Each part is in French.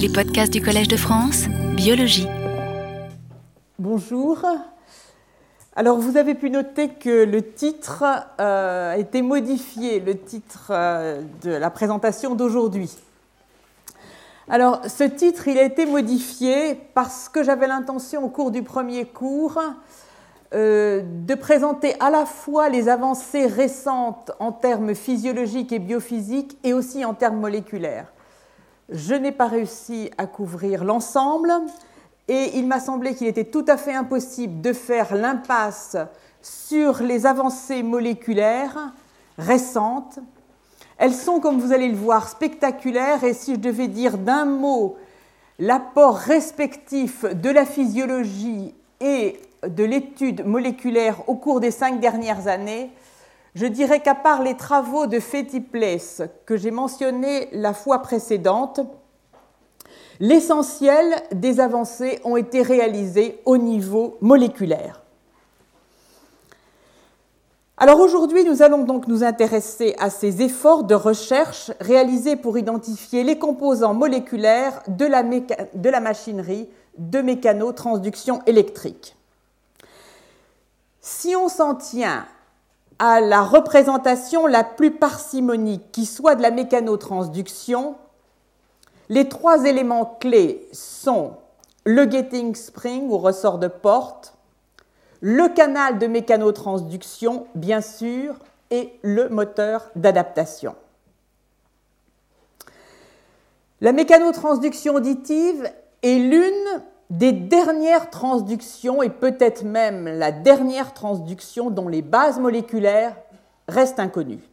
Les podcasts du Collège de France, Biologie. Bonjour. Alors vous avez pu noter que le titre euh, a été modifié, le titre euh, de la présentation d'aujourd'hui. Alors ce titre, il a été modifié parce que j'avais l'intention au cours du premier cours euh, de présenter à la fois les avancées récentes en termes physiologiques et biophysiques et aussi en termes moléculaires. Je n'ai pas réussi à couvrir l'ensemble et il m'a semblé qu'il était tout à fait impossible de faire l'impasse sur les avancées moléculaires récentes. Elles sont, comme vous allez le voir, spectaculaires et si je devais dire d'un mot l'apport respectif de la physiologie et de l'étude moléculaire au cours des cinq dernières années, je dirais qu'à part les travaux de Place que j'ai mentionnés la fois précédente, l'essentiel des avancées ont été réalisées au niveau moléculaire. Alors aujourd'hui, nous allons donc nous intéresser à ces efforts de recherche réalisés pour identifier les composants moléculaires de la, de la machinerie de mécanotransduction électrique. Si on s'en tient à la représentation la plus parcimonique qui soit de la mécanotransduction, les trois éléments clés sont le getting spring ou ressort de porte, le canal de mécanotransduction, bien sûr, et le moteur d'adaptation. La mécanotransduction auditive est l'une des dernières transductions et peut-être même la dernière transduction dont les bases moléculaires restent inconnues.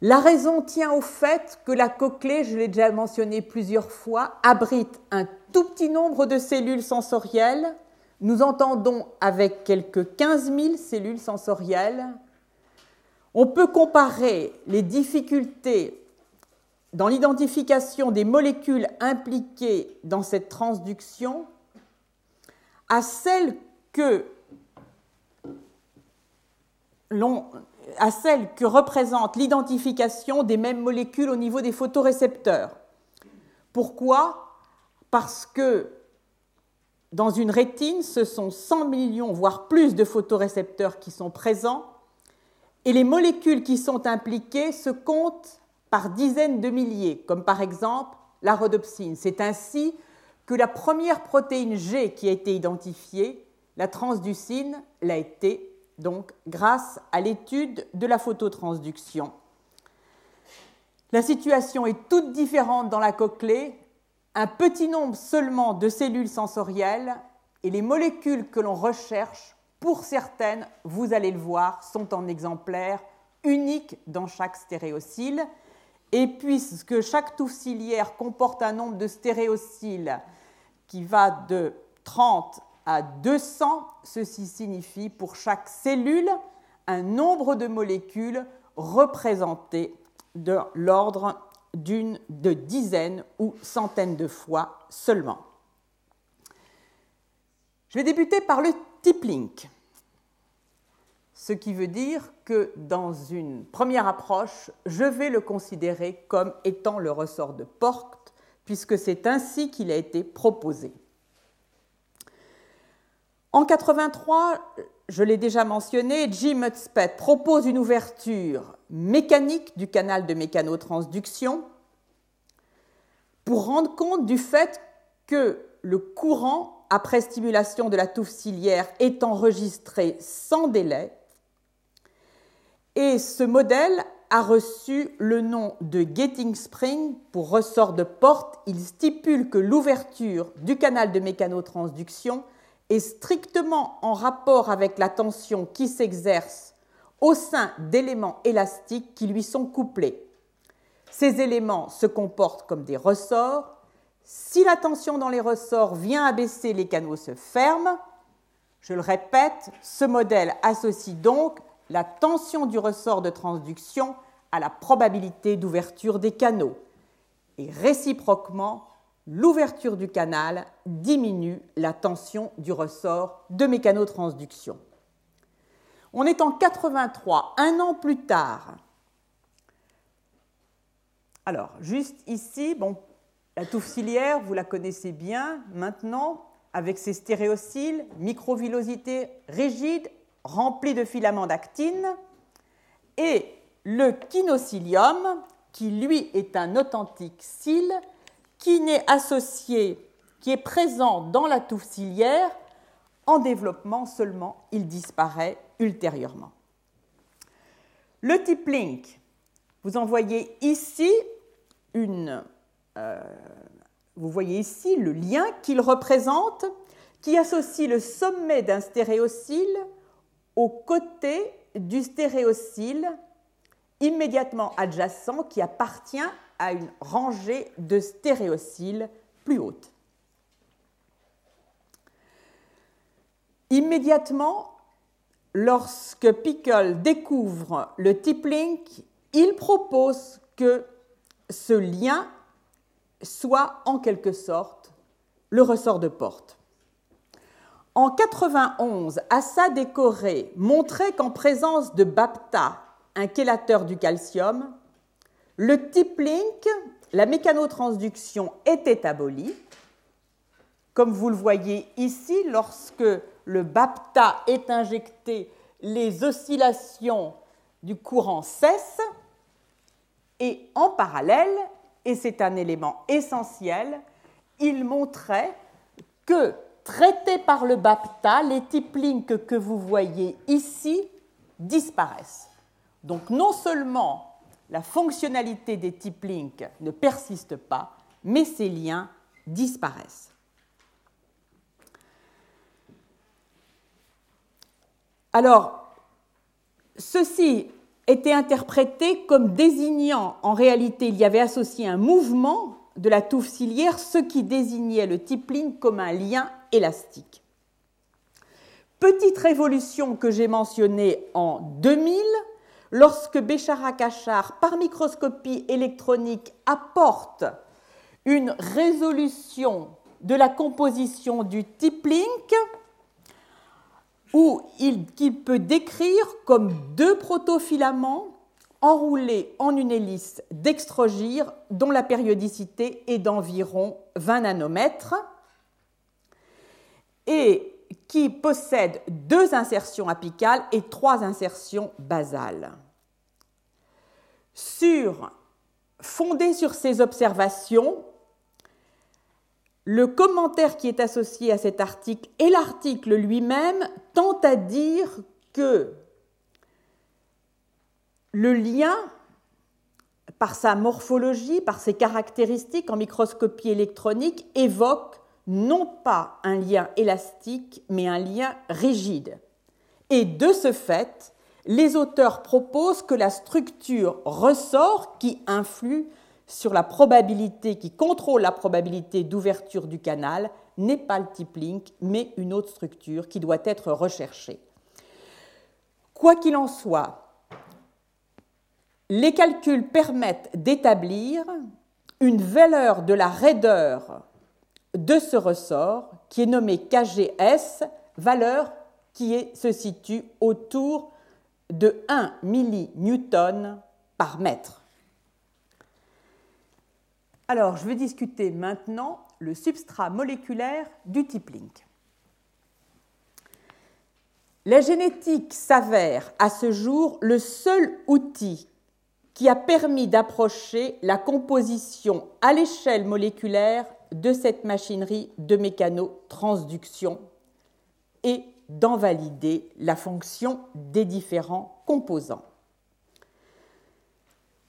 La raison tient au fait que la cochlée, je l'ai déjà mentionné plusieurs fois, abrite un tout petit nombre de cellules sensorielles. Nous entendons avec quelques 15 000 cellules sensorielles. On peut comparer les difficultés dans l'identification des molécules impliquées dans cette transduction à celles que, celle que représente l'identification des mêmes molécules au niveau des photorécepteurs. Pourquoi? Parce que dans une rétine, ce sont 100 millions, voire plus de photorécepteurs qui sont présents, et les molécules qui sont impliquées se comptent par dizaines de milliers, comme par exemple la rhodopsine. C'est ainsi que la première protéine G qui a été identifiée, la transducine, l'a été donc grâce à l'étude de la phototransduction. La situation est toute différente dans la cochlée, un petit nombre seulement de cellules sensorielles et les molécules que l'on recherche, pour certaines, vous allez le voir, sont en exemplaires uniques dans chaque stéréocyle et puisque chaque touffe ciliaire comporte un nombre de stéréocyles qui va de 30 à 200, ceci signifie pour chaque cellule un nombre de molécules représenté de l'ordre d'une de dizaines ou centaines de fois seulement. Je vais débuter par le tip link ce qui veut dire que dans une première approche, je vais le considérer comme étant le ressort de porte, puisque c'est ainsi qu'il a été proposé. En 83, je l'ai déjà mentionné, Jim Hudspeth propose une ouverture mécanique du canal de mécanotransduction pour rendre compte du fait que le courant après stimulation de la touffe ciliaire est enregistré sans délai et ce modèle a reçu le nom de Getting Spring pour ressort de porte. Il stipule que l'ouverture du canal de mécanotransduction est strictement en rapport avec la tension qui s'exerce au sein d'éléments élastiques qui lui sont couplés. Ces éléments se comportent comme des ressorts. Si la tension dans les ressorts vient à baisser, les canaux se ferment. Je le répète, ce modèle associe donc la tension du ressort de transduction à la probabilité d'ouverture des canaux. Et réciproquement, l'ouverture du canal diminue la tension du ressort de mécanotransduction. On est en 83, un an plus tard. Alors, juste ici, bon, La touffe ciliaire, vous la connaissez bien maintenant, avec ses stéréocyles, microvillosité rigide, remplie de filaments d'actine, et le kinocilium, qui lui est un authentique cil, qui n'est associé, qui est présent dans la touffe ciliaire, en développement seulement, il disparaît ultérieurement. Le type link, vous en voyez ici euh, vous voyez ici le lien qu'il représente qui associe le sommet d'un stéréocyle au côté du stéréocyle immédiatement adjacent qui appartient à une rangée de stéréocyles plus haute. Immédiatement, lorsque Pickle découvre le tip link, il propose que ce lien soit en quelque sorte le ressort de porte. En 91, Assa décoré montrait qu'en présence de Bapta, un chélateur du calcium, le type link, la mécanotransduction était abolie. Comme vous le voyez ici, lorsque le Bapta est injecté, les oscillations du courant cessent et en parallèle, et c'est un élément essentiel, il montrait que traités par le BAPTA, les types links que vous voyez ici disparaissent. Donc non seulement la fonctionnalité des types links ne persiste pas, mais ces liens disparaissent. Alors, ceci était interprété comme désignant, en réalité, il y avait associé un mouvement de la touffe ciliaire, ce qui désignait le tippling comme un lien élastique. Petite révolution que j'ai mentionnée en 2000, lorsque Béchara Kachar, par microscopie électronique, apporte une résolution de la composition du il, qu'il peut décrire comme deux protofilaments enroulés en une hélice dextrogire dont la périodicité est d'environ 20 nanomètres et qui possède deux insertions apicales et trois insertions basales. Sur, fondé sur ces observations, le commentaire qui est associé à cet article et l'article lui-même tend à dire que le lien, par sa morphologie, par ses caractéristiques en microscopie électronique, évoque non pas un lien élastique, mais un lien rigide. Et de ce fait, les auteurs proposent que la structure ressort qui influe sur la probabilité, qui contrôle la probabilité d'ouverture du canal, n'est pas le type link, mais une autre structure qui doit être recherchée. Quoi qu'il en soit, les calculs permettent d'établir une valeur de la raideur de ce ressort qui est nommé KGS, valeur qui se situe autour de 1 millinewton par mètre. Alors, je vais discuter maintenant le substrat moléculaire du type. La génétique s'avère à ce jour le seul outil qui a permis d'approcher la composition à l'échelle moléculaire de cette machinerie de mécanotransduction et d'en valider la fonction des différents composants.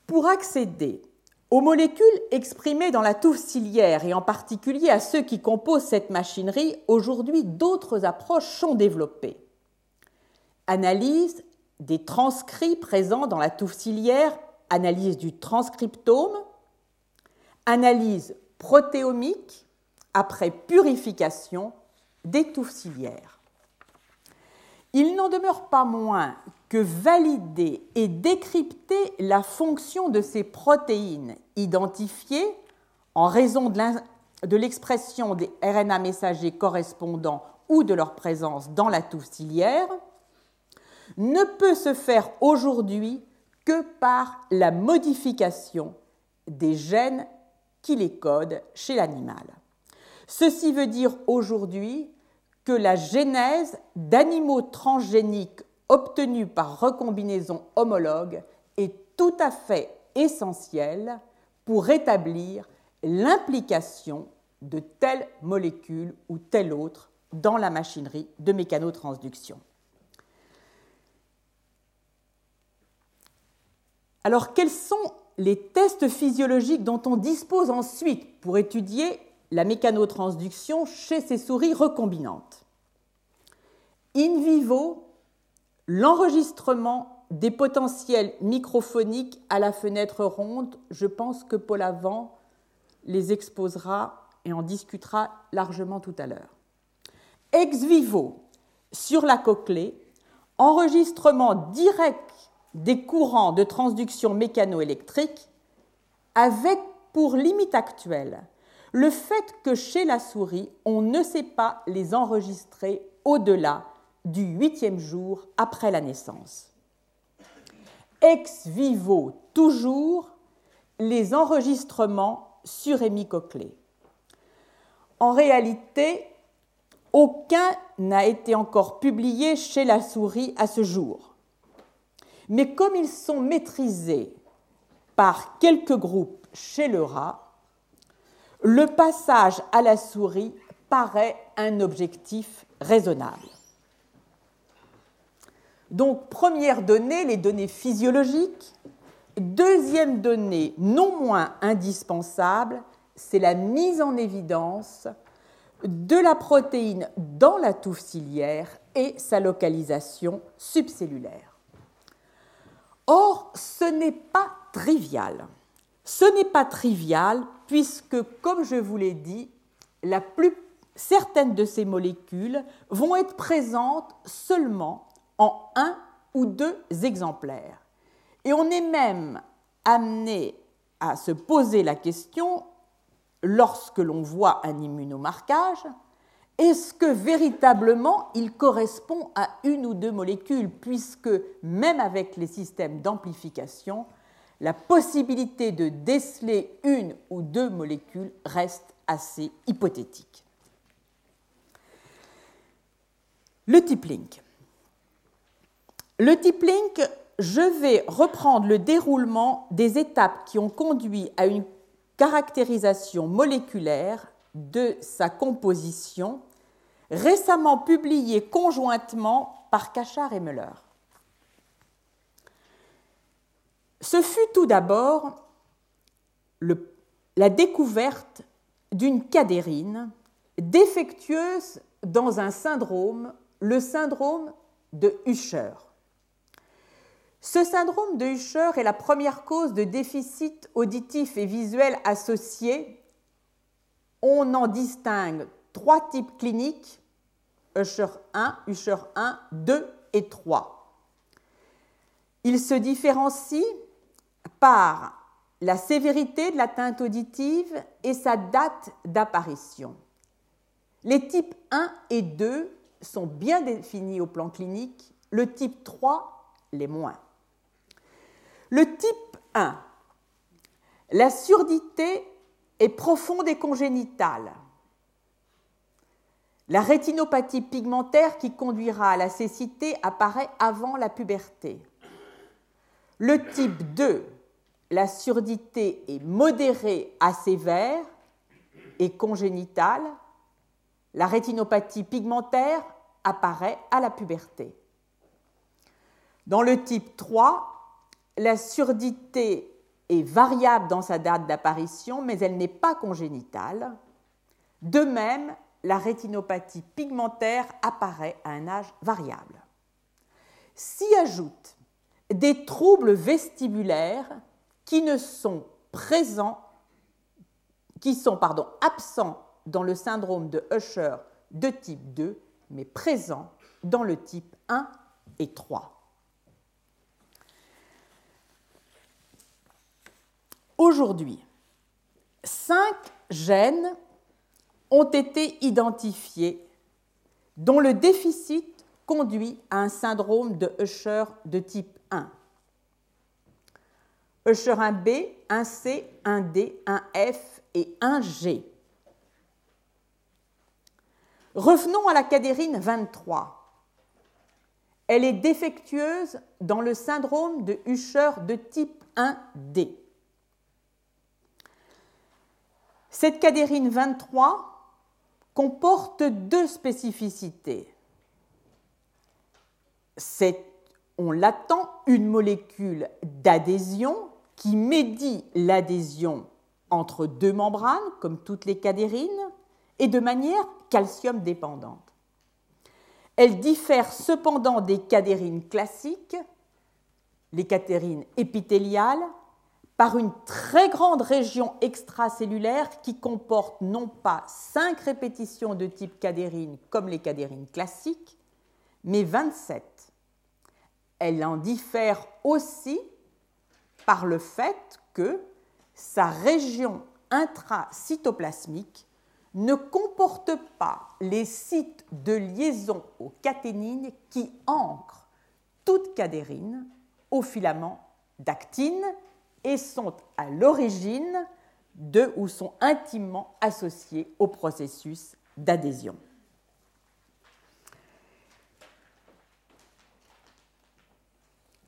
Pour accéder aux molécules exprimées dans la touffe ciliaire et en particulier à ceux qui composent cette machinerie, aujourd'hui d'autres approches sont développées. Analyse des transcrits présents dans la touffe ciliaire, analyse du transcriptome, analyse protéomique après purification des touffes ciliaires. Il n'en demeure pas moins que valider et décrypter la fonction de ces protéines identifiées en raison de l'expression des RNA messagers correspondants ou de leur présence dans la touffe ciliaire ne peut se faire aujourd'hui que par la modification des gènes qui les code chez l'animal. Ceci veut dire aujourd'hui que la genèse d'animaux transgéniques obtenus par recombinaison homologue est tout à fait essentielle pour rétablir l'implication de telle molécule ou telle autre dans la machinerie de mécanotransduction. Alors, quels sont les tests physiologiques dont on dispose ensuite pour étudier la mécanotransduction chez ces souris recombinantes In vivo, l'enregistrement des potentiels microphoniques à la fenêtre ronde, je pense que Paul Avant les exposera et en discutera largement tout à l'heure. Ex vivo, sur la cochlée, enregistrement direct des courants de transduction mécanoélectrique avec pour limite actuelle le fait que chez la souris, on ne sait pas les enregistrer au-delà du huitième jour après la naissance. Ex vivo, toujours, les enregistrements sur hémicochlée. En réalité, aucun n'a été encore publié chez la souris à ce jour. Mais comme ils sont maîtrisés par quelques groupes chez le rat, le passage à la souris paraît un objectif raisonnable. Donc, première donnée, les données physiologiques. Deuxième donnée, non moins indispensable, c'est la mise en évidence de la protéine dans la touffe ciliaire et sa localisation subcellulaire. Or, ce n'est pas trivial. Ce n'est pas trivial puisque, comme je vous l'ai dit, certaines de ces molécules vont être présentes seulement en un ou deux exemplaires. Et on est même amené à se poser la question, lorsque l'on voit un immunomarquage, est-ce que véritablement il correspond à une ou deux molécules, puisque même avec les systèmes d'amplification, la possibilité de déceler une ou deux molécules reste assez hypothétique. Le type link. Le type link, je vais reprendre le déroulement des étapes qui ont conduit à une caractérisation moléculaire de sa composition, récemment publiée conjointement par Cachard et Müller. Ce fut tout d'abord la découverte d'une cadérine défectueuse dans un syndrome, le syndrome de Usher. Ce syndrome de Usher est la première cause de déficit auditif et visuel associé on en distingue trois types cliniques, Usher 1, Usher 1, 2 et 3. Ils se différencient par la sévérité de l'atteinte auditive et sa date d'apparition. Les types 1 et 2 sont bien définis au plan clinique, le type 3 les moins. Le type 1, la surdité profonde et congénitale. La rétinopathie pigmentaire qui conduira à la cécité apparaît avant la puberté. Le type 2, la surdité est modérée à sévère et congénitale. La rétinopathie pigmentaire apparaît à la puberté. Dans le type 3, la surdité est variable dans sa date d'apparition, mais elle n'est pas congénitale. De même, la rétinopathie pigmentaire apparaît à un âge variable. S'y ajoutent des troubles vestibulaires qui ne sont présents, qui sont pardon, absents dans le syndrome de Usher de type 2, mais présents dans le type 1 et 3. Aujourd'hui, cinq gènes ont été identifiés dont le déficit conduit à un syndrome de Usher de type 1. Usher 1B, 1C, 1D, 1F et un G. Revenons à la cadérine 23. Elle est défectueuse dans le syndrome de Usher de type 1D. Cette cadérine 23 comporte deux spécificités. On l'attend, une molécule d'adhésion qui médie l'adhésion entre deux membranes, comme toutes les cadérines, et de manière calcium dépendante. Elle diffère cependant des cadérines classiques, les cadérines épithéliales, par une très grande région extracellulaire qui comporte non pas 5 répétitions de type cadérine comme les cadérines classiques, mais 27. Elle en diffère aussi par le fait que sa région intracytoplasmique ne comporte pas les sites de liaison aux caténines qui ancrent toute cadérine au filament d'actine et sont à l'origine de ou sont intimement associés au processus d'adhésion.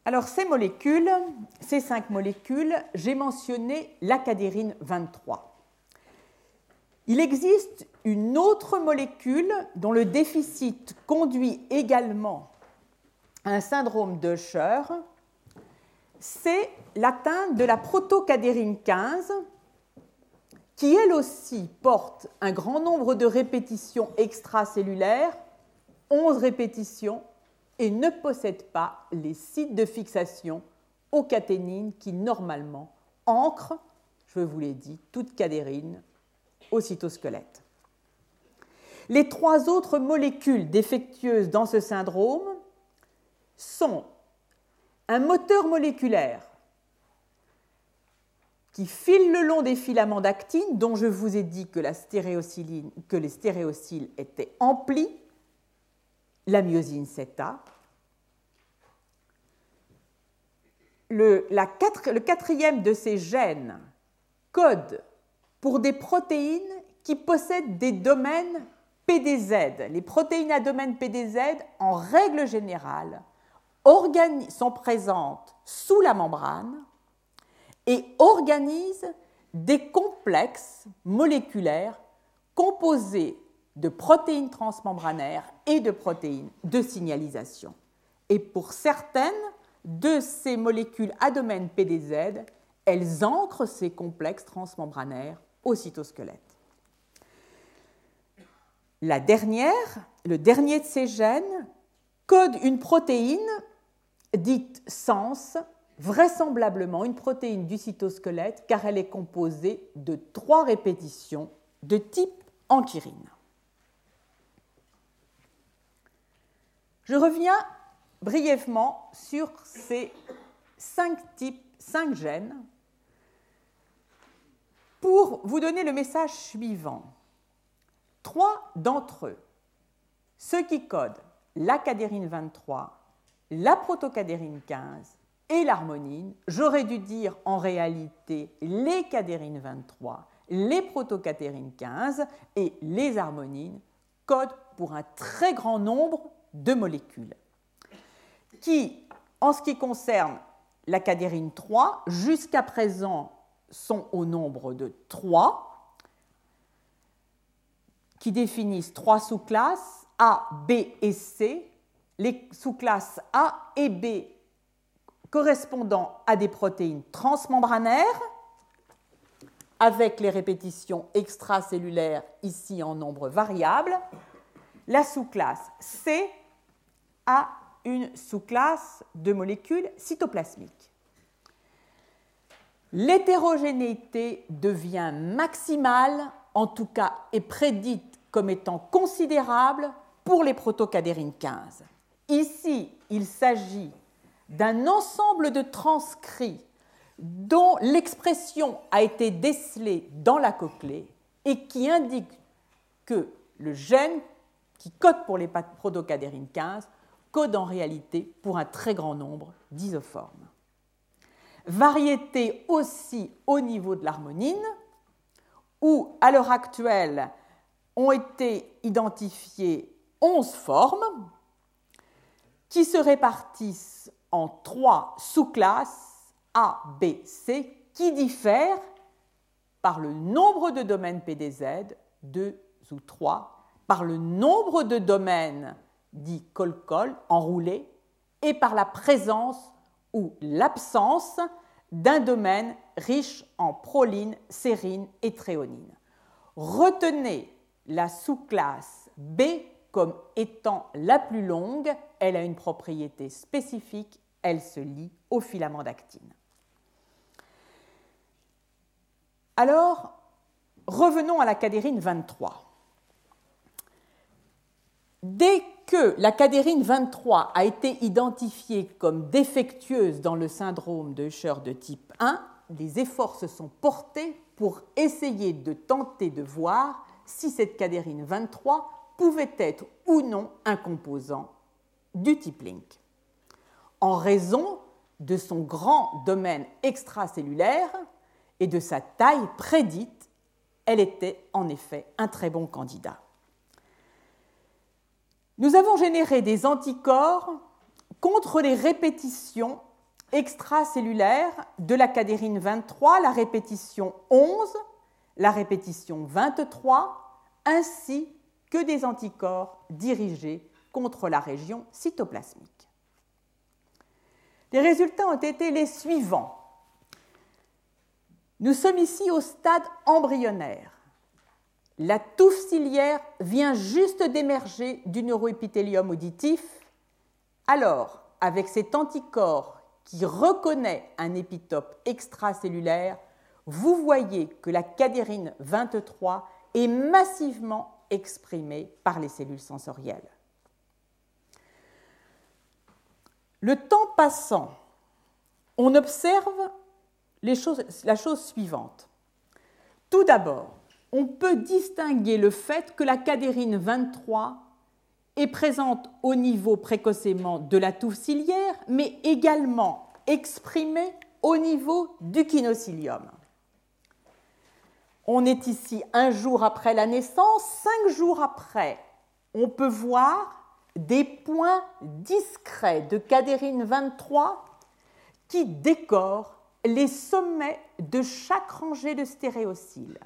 Alors ces molécules, ces cinq molécules, j'ai mentionné la cadérine 23. Il existe une autre molécule dont le déficit conduit également à un syndrome de Usher, c'est l'atteinte de la protocadérine 15, qui elle aussi porte un grand nombre de répétitions extracellulaires, 11 répétitions, et ne possède pas les sites de fixation aux caténines qui normalement ancrent, je vous l'ai dit, toute cadérine au cytosquelette. Les trois autres molécules défectueuses dans ce syndrome sont un moteur moléculaire qui file le long des filaments d'actine, dont je vous ai dit que, les stéréocyles étaient emplis, la myosine 7A. Le, le quatrième de ces gènes code pour des protéines qui possèdent des domaines PDZ. Les protéines à domaine PDZ, en règle générale, sont présentes sous la membrane et organisent des complexes moléculaires composés de protéines transmembranaires et de protéines de signalisation. Et pour certaines de ces molécules à domaine PDZ, elles ancrent ces complexes transmembranaires au cytosquelette. La dernière, le dernier de ces gènes, code une protéine dite sens, vraisemblablement une protéine du cytosquelette car elle est composée de trois répétitions de type anchyrine. Je reviens brièvement sur ces cinq types, cinq gènes pour vous donner le message suivant. Trois d'entre eux, ceux qui codent la cadérine 23, la protocadérine 15 et l'harmonine, j'aurais dû dire en réalité les cadérines 23, les protocadérines 15 et les harmonines codent pour un très grand nombre de molécules. Qui, en ce qui concerne la cadérine 3, jusqu'à présent sont au nombre de trois, qui définissent trois sous-classes A, B et C, les sous-classes A et B correspondant à des protéines transmembranaires, avec les répétitions extracellulaires ici en nombre variable. La sous-classe C a une sous-classe de molécules cytoplasmiques l'hétérogénéité devient maximale, en tout cas est prédite comme étant considérable pour les protocadérines 15. Ici, il s'agit d'un ensemble de transcrits dont l'expression a été décelée dans la cochlée et qui indique que le gène qui code pour les protocadérines 15 code en réalité pour un très grand nombre d'isoformes. Variété aussi au niveau de l'harmonine, où, à l'heure actuelle, ont été identifiées 11 formes qui se répartissent en trois sous-classes A, B, C qui diffèrent par le nombre de domaines PDZ, 2 ou 3, par le nombre de domaines dits col-col, enroulés, et par la présence ou l'absence d'un domaine riche en proline, sérine et tréonine. Retenez la sous-classe B comme étant la plus longue, elle a une propriété spécifique, elle se lie au filament d'actine. Alors, revenons à la cadérine 23. Dès que la cadérine 23 a été identifiée comme défectueuse dans le syndrome de Usher de type 1, des efforts se sont portés pour essayer de tenter de voir si cette cadérine 23 pouvait être ou non un composant du type Link. En raison de son grand domaine extracellulaire et de sa taille prédite, elle était en effet un très bon candidat. Nous avons généré des anticorps contre les répétitions extracellulaires de la cadérine 23, la répétition 11, la répétition 23, ainsi que des anticorps dirigés contre la région cytoplasmique. Les résultats ont été les suivants. Nous sommes ici au stade embryonnaire. La touffe ciliaire vient juste d'émerger du neuroépithélium auditif. Alors, avec cet anticorps qui reconnaît un épitope extracellulaire, vous voyez que la cadérine 23 est massivement exprimée par les cellules sensorielles. Le temps passant, on observe la chose suivante. Tout d'abord, on peut distinguer le fait que la cadérine 23 est présente au niveau précocement de la touffe ciliaire, mais également exprimée au niveau du kinocilium. On est ici un jour après la naissance, cinq jours après, on peut voir des points discrets de cadérine 23 qui décorent les sommets de chaque rangée de stéréociles.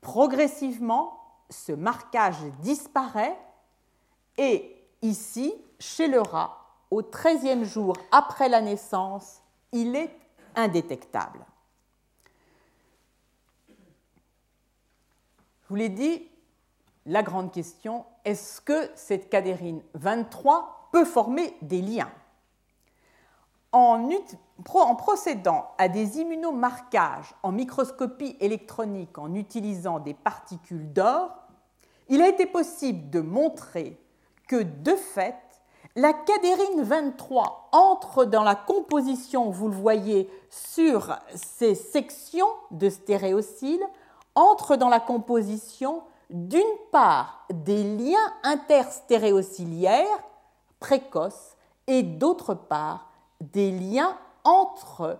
Progressivement, ce marquage disparaît et ici, chez le rat, au 13e jour après la naissance, il est indétectable. Je vous l'ai dit, la grande question, est-ce que cette cadérine 23 peut former des liens? En, procédant à des immunomarquages en microscopie électronique en utilisant des particules d'or, il a été possible de montrer que de fait, la cadérine 23 entre dans la composition, vous le voyez sur ces sections de stéréociles, entre dans la composition d'une part des liens interstéréociliaires précoces et d'autre part des liens entre,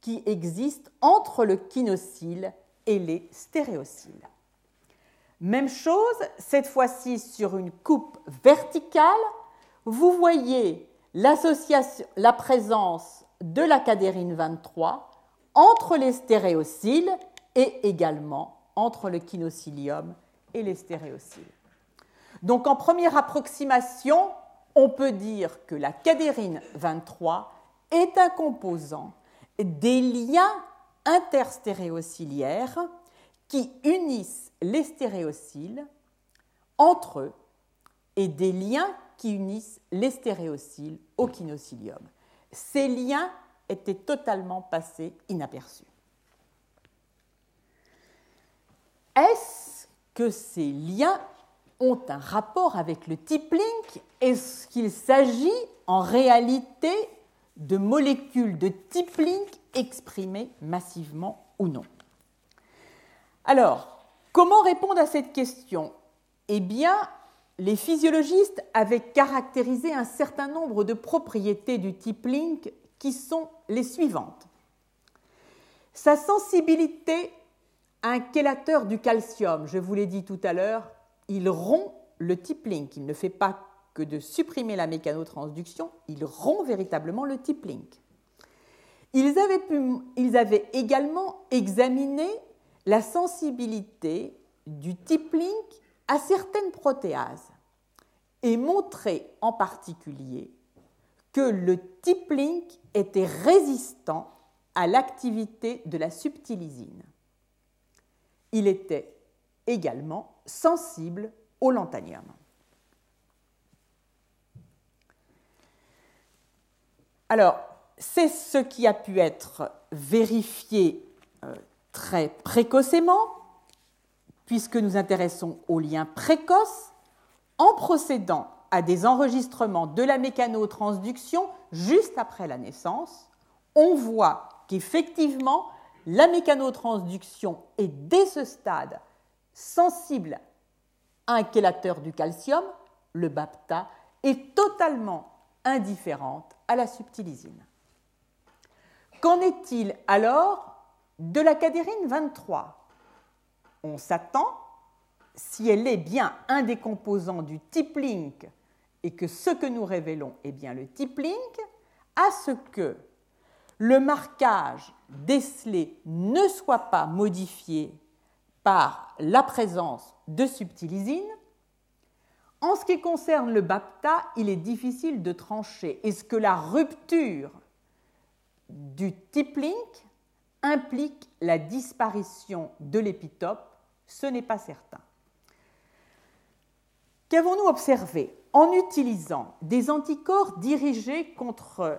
qui existent entre le kinocyle et les stéréociles. Même chose, cette fois-ci sur une coupe verticale, vous voyez la présence de la cadérine 23 entre les stéréociles et également entre le kinocilium et les stéréociles. Donc en première approximation, on peut dire que la cadérine 23 est un composant des liens interstéréociliaires qui unissent les stéréociles entre eux et des liens qui unissent les stéréociles au kinocilium. Ces liens étaient totalement passés inaperçus. Est-ce que ces liens ont un rapport avec le type link? Est-ce qu'il s'agit en réalité de molécules de type link exprimées massivement ou non? Alors, comment répondre à cette question? Eh bien, les physiologistes avaient caractérisé un certain nombre de propriétés du type link qui sont les suivantes. Sa sensibilité un chélateur du calcium, je vous l'ai dit tout à l'heure, il rompt le tip link. Il ne fait pas que de supprimer la mécanotransduction, il rompt véritablement le tip link. Ils avaient, également examiné la sensibilité du tip link à certaines protéases et montré en particulier que le tip link était résistant à l'activité de la subtilisine. Il était également sensible au lantanium. Alors, c'est ce qui a pu être vérifié euh, très précocement, puisque nous intéressons aux liens précoces, en procédant à des enregistrements de la mécanotransduction juste après la naissance, on voit qu'effectivement, la mécanotransduction est dès ce stade sensible à un chélateur du calcium, le BAPTA, est totalement indifférente à la subtilisine. Qu'en est-il alors de la cadérine 23 On s'attend, si elle est bien un des composants du type link et que ce que nous révélons est bien le type link, à ce que le marquage décelé ne soit pas modifié par la présence de subtilisine. En ce qui concerne le BAPTA, il est difficile de trancher. Est-ce que la rupture du type link implique la disparition de l'épitope? Ce n'est pas certain. Qu'avons-nous observé? En utilisant des anticorps dirigés contre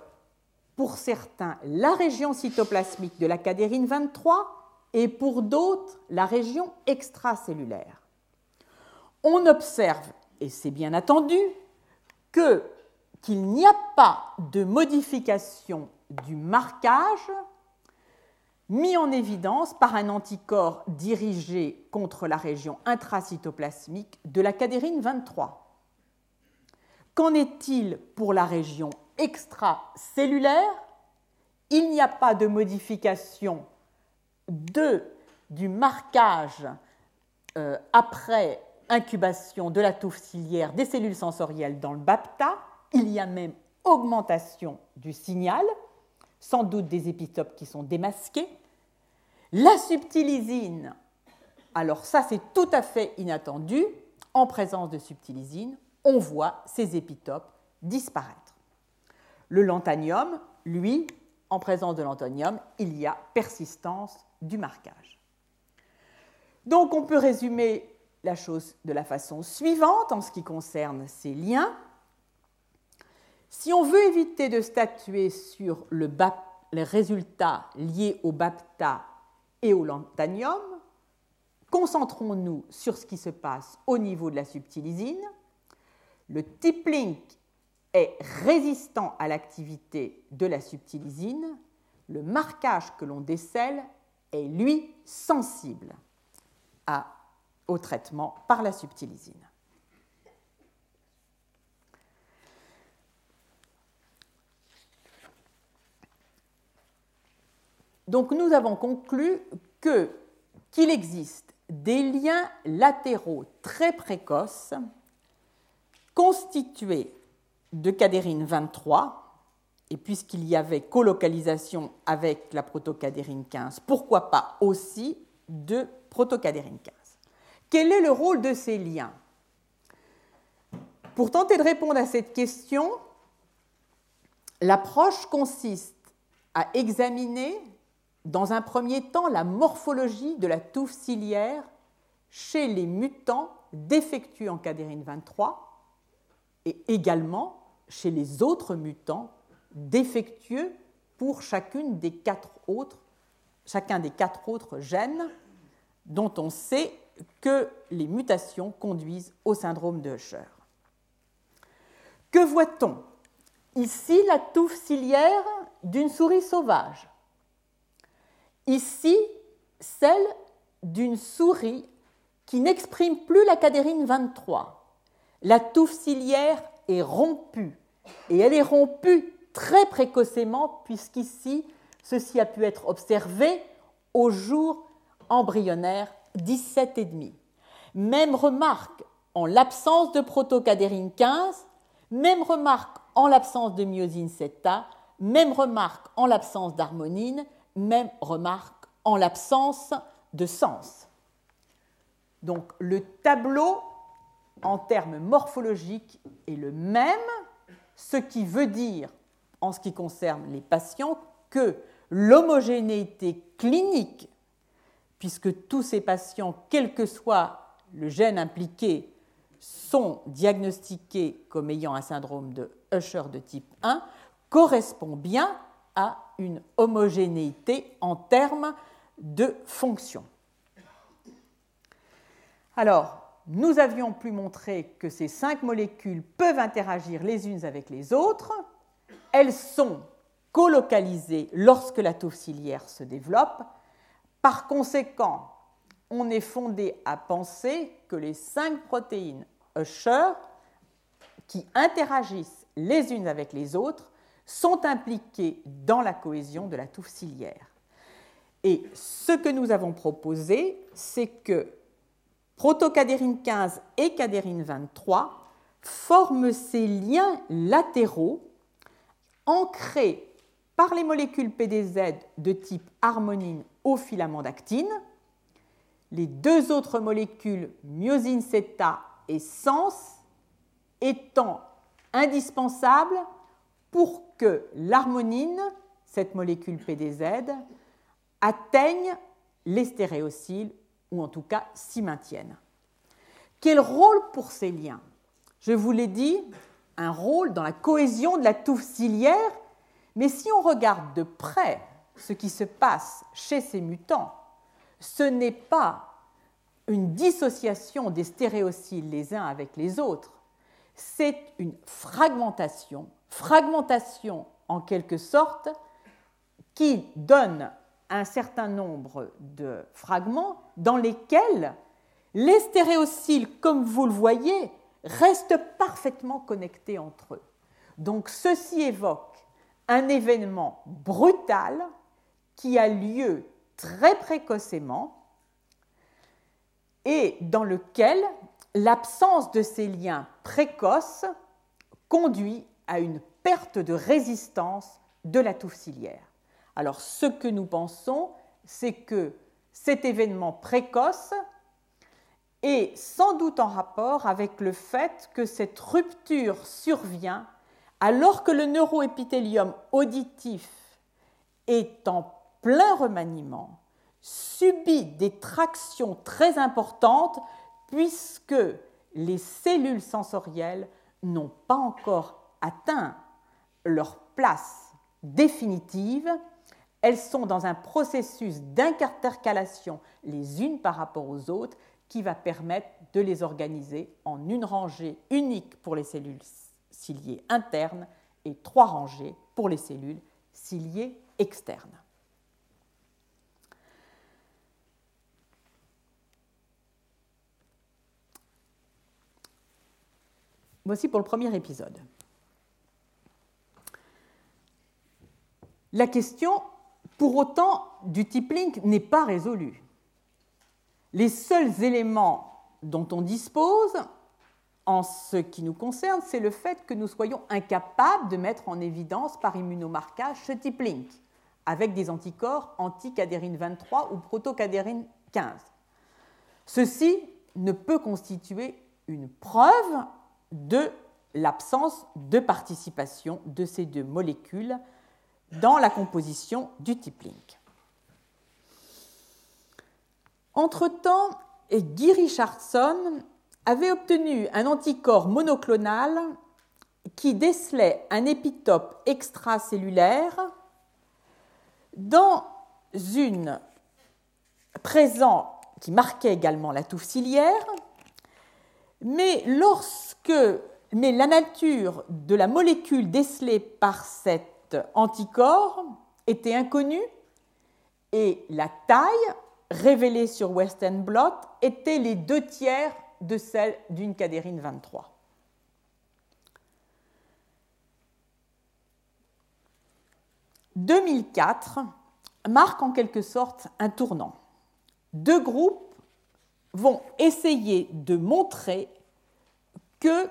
pour certains la région cytoplasmique de la cadérine 23 et pour d'autres la région extracellulaire. On observe, et c'est bien attendu, que qu'il n'y a pas de modification du marquage mis en évidence par un anticorps dirigé contre la région intracytoplasmique de la cadérine 23. Qu'en est-il pour la région extracellulaire, il n'y a pas de modification de, du marquage euh, après incubation de la touffe ciliaire des cellules sensorielles dans le BAPTA. Il y a même augmentation du signal, sans doute des épitopes qui sont démasqués. La subtilisine, alors ça c'est tout à fait inattendu, en présence de subtilisine, on voit ces épitopes disparaître. Le lantanium, lui, en présence de lantanium, il y a persistance du marquage. Donc on peut résumer la chose de la façon suivante en ce qui concerne ces liens. Si on veut éviter de statuer sur les résultats liés au BAPTA et au lantanium, concentrons-nous sur ce qui se passe au niveau de la subtilisine. Le tippling est résistant à l'activité de la subtilisine, le marquage que l'on décèle est, lui, sensible au traitement par la subtilisine. Donc nous avons conclu que, qu'il existe des liens latéraux très précoces constitués de cadérine 23, et puisqu'il y avait colocalisation avec la protocadérine 15, pourquoi pas aussi de protocadérine 15 Quel est le rôle de ces liens? Pour tenter de répondre à cette question, l'approche consiste à examiner dans un premier temps la morphologie de la touffe ciliaire chez les mutants défectueux en cadérine 23 et également chez les autres mutants défectueux pour chacune des quatre autres, chacun des quatre autres gènes dont on sait que les mutations conduisent au syndrome de Usher. Que voit-on? Ici, la touffe ciliaire d'une souris sauvage. Ici, celle d'une souris qui n'exprime plus la cadérine 23. La touffe ciliaire est rompue et elle est rompue très précocement, puisqu'ici, ceci a pu être observé au jour embryonnaire 17,5. Même remarque en l'absence de protocadérine 15, même remarque en l'absence de myosine 7A, même remarque en l'absence d'harmonine, même remarque en l'absence de sens. Donc le tableau en termes morphologiques est le même, ce qui veut dire, en ce qui concerne les patients, que l'homogénéité clinique, puisque tous ces patients, quel que soit le gène impliqué, sont diagnostiqués comme ayant un syndrome de Usher de type 1, correspond bien à une homogénéité en termes de fonction. Alors, nous avions pu montrer que ces cinq molécules peuvent interagir les unes avec les autres. Elles sont colocalisées lorsque la touffe ciliaire se développe. Par conséquent, on est fondé à penser que les cinq protéines Usher qui interagissent les unes avec les autres sont impliquées dans la cohésion de la touffe ciliaire. Et ce que nous avons proposé, c'est que protocadérine 15 et cadérine 23 forment ces liens latéraux ancrés par les molécules PDZ de type harmonine au filament d'actine. Les deux autres molécules, myosine CETA et sens, étant indispensables pour que l'harmonine, cette molécule PDZ, atteigne les stéréocyles ou en tout cas s'y maintiennent. Quel rôle pour ces liens? Je vous l'ai dit, un rôle dans la cohésion de la touffe ciliaire, mais si on regarde de près ce qui se passe chez ces mutants, ce n'est pas une dissociation des stéréocyles les uns avec les autres, c'est une fragmentation, fragmentation en quelque sorte, qui donne un certain nombre de fragments dans lesquels les stéréocyles, comme vous le voyez, restent parfaitement connectés entre eux. Donc ceci évoque un événement brutal qui a lieu très précocement et dans lequel l'absence de ces liens précoces conduit à une perte de résistance de la touffe. Alors ce que nous pensons, c'est que cet événement précoce est sans doute en rapport avec le fait que cette rupture survient alors que le neuroépithélium auditif est en plein remaniement, subit des tractions très importantes puisque les cellules sensorielles n'ont pas encore atteint leur place définitive elles sont dans un processus d'intercalation les unes par rapport aux autres qui va permettre de les organiser en une rangée unique pour les cellules ciliées internes et trois rangées pour les cellules ciliées externes. Voici pour le premier épisode. La question pour autant, du type n'est pas résolu. Les seuls éléments dont on dispose, en ce qui nous concerne, c'est le fait que nous soyons incapables de mettre en évidence par immunomarquage ce type link, avec des anticorps anti-cadérine 23 ou proto-cadérine 15. Ceci ne peut constituer une preuve de l'absence de participation de ces deux molécules dans la composition du type link. Entre-temps, Guy Richardson avait obtenu un anticorps monoclonal qui décelait un épitope extracellulaire dans une présent qui marquait également la touffe ciliaire, mais lorsque mais la nature de la molécule décelée par anticorps était inconnu et la taille révélée sur Western blot était les deux tiers de celle d'une cadérine 23. « 2004 marque en quelque sorte un tournant. deux groupes vont essayer de montrer que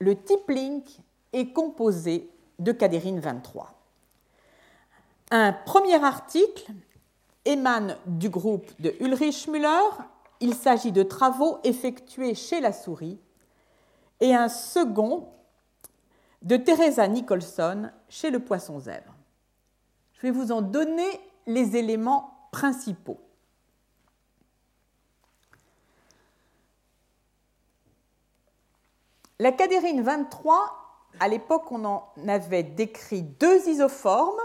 le type link est composé de cadérine 23. Un premier article émane du groupe de Ulrich Müller. Il s'agit de travaux effectués chez la souris. Et un second de Teresa Nicholson chez le poisson zèbre. Je vais vous en donner les éléments principaux. La cadérine 23, à l'époque, on en avait décrit deux isoformes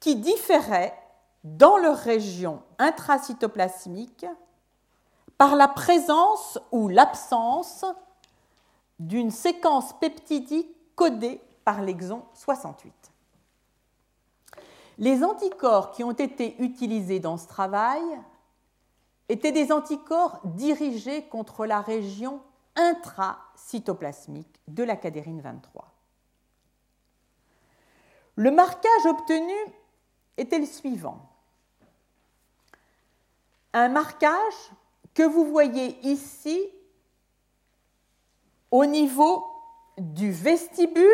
qui différaient dans leur région intracytoplasmique par la présence ou l'absence d'une séquence peptidique codée par l'exon 68. Les anticorps qui ont été utilisés dans ce travail étaient des anticorps dirigés contre la région intracytoplasmique de la cadérine 23. Le marquage obtenu était le suivant. Un marquage que vous voyez ici au niveau du vestibule,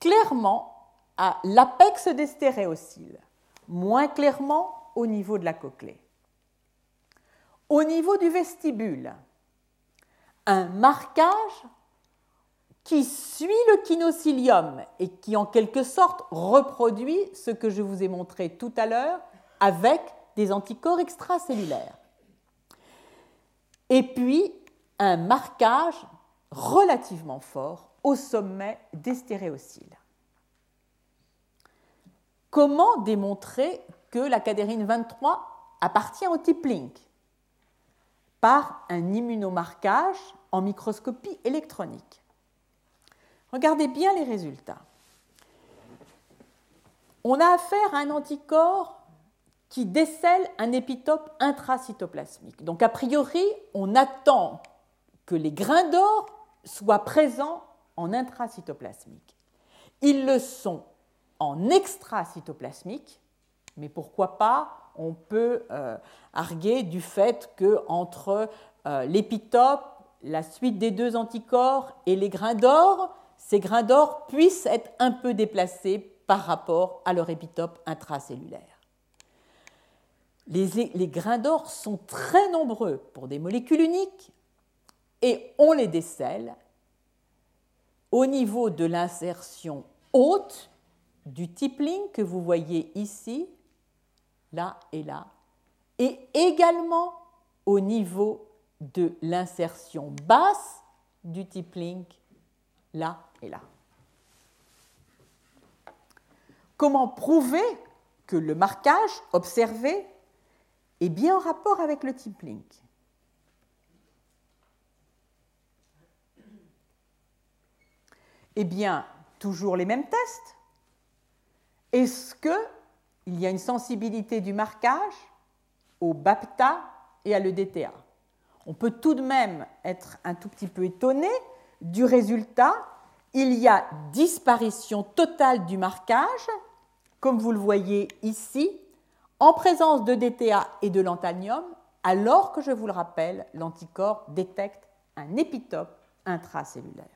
clairement à l'apex des stéréociles, moins clairement au niveau de la cochlée. Au niveau du vestibule, un marquage qui suit le kinocilium et qui en quelque sorte reproduit ce que je vous ai montré tout à l'heure avec des anticorps extracellulaires. Et puis un marquage relativement fort au sommet des stéréociles. Comment démontrer que la cadérine 23 appartient au type Link Par un immunomarquage en microscopie électronique. Regardez bien les résultats. On a affaire à un anticorps qui décèle un épitope intracytoplasmique. Donc a priori, on attend que les grains d'or soient présents en intracytoplasmique. Ils le sont en extracytoplasmique, mais pourquoi pas On peut euh, arguer du fait que entre euh, l'épitope, la suite des deux anticorps et les grains d'or, ces grains d'or puissent être un peu déplacés par rapport à leur épitope intracellulaire. Les, grains d'or sont très nombreux pour des molécules uniques et on les décèle au niveau de l'insertion haute du tippling que vous voyez ici, là et là, et également au niveau de l'insertion basse du tippling, là et là. Comment prouver que le marquage observé est bien en rapport avec le tippling Eh bien, toujours les mêmes tests. Est-ce qu'il y a une sensibilité du marquage au BAPTA et à l'EDTA? On peut tout de même être un tout petit peu étonné du résultat. Il y a disparition totale du marquage, comme vous le voyez ici, en présence de DTA et de lantanium, alors que, je vous le rappelle, l'anticorps détecte un épitope intracellulaire.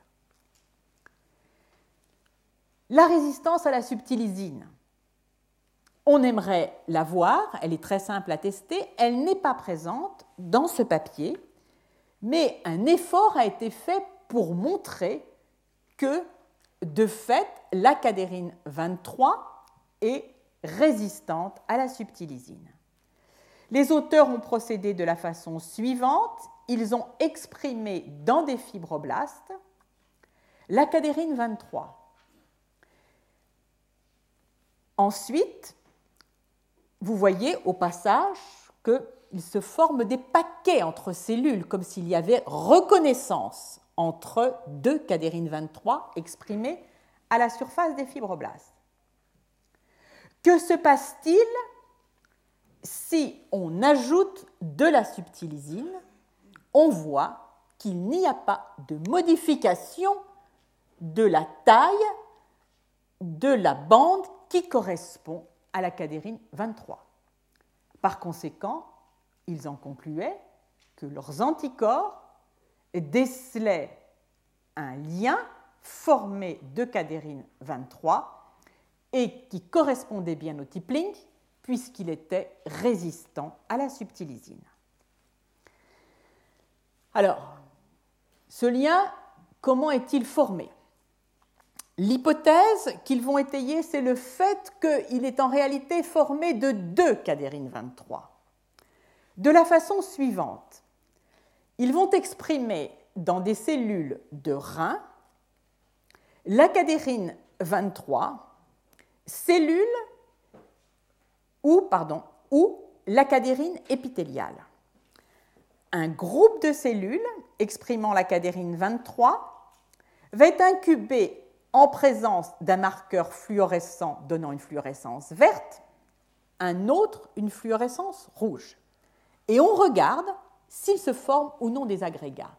La résistance à la subtilisine. On aimerait la voir, elle est très simple à tester, elle n'est pas présente dans ce papier, mais un effort a été fait pour montrer que, de fait, la cadérine 23 est résistante à la subtilisine. Les auteurs ont procédé de la façon suivante. Ils ont exprimé dans des fibroblastes la cadérine 23 Ensuite, vous voyez au passage qu'il se forme des paquets entre cellules, comme s'il y avait reconnaissance entre deux cadérines 23 exprimées à la surface des fibroblastes. Que se passe-t-il si on ajoute de la subtilisine? On voit qu'il n'y a pas de modification de la taille de la bande qui correspond à la cadérine 23. Par conséquent, ils en concluaient que leurs anticorps décelaient un lien formé de cadérine 23 et qui correspondait bien au tipling puisqu'il était résistant à la subtilisine. Alors, ce lien, comment est-il formé? L'hypothèse qu'ils vont étayer, c'est le fait qu'il est en réalité formé de deux cadérines 23. De la façon suivante, ils vont exprimer dans des cellules de rein la cadérine 23, cellule ou, pardon, ou la cadérine épithéliale. Un groupe de cellules exprimant la cadérine 23 va être incubé en présence d'un marqueur fluorescent donnant une fluorescence verte, un autre une fluorescence rouge. Et on regarde s'il se forme ou non des agrégats.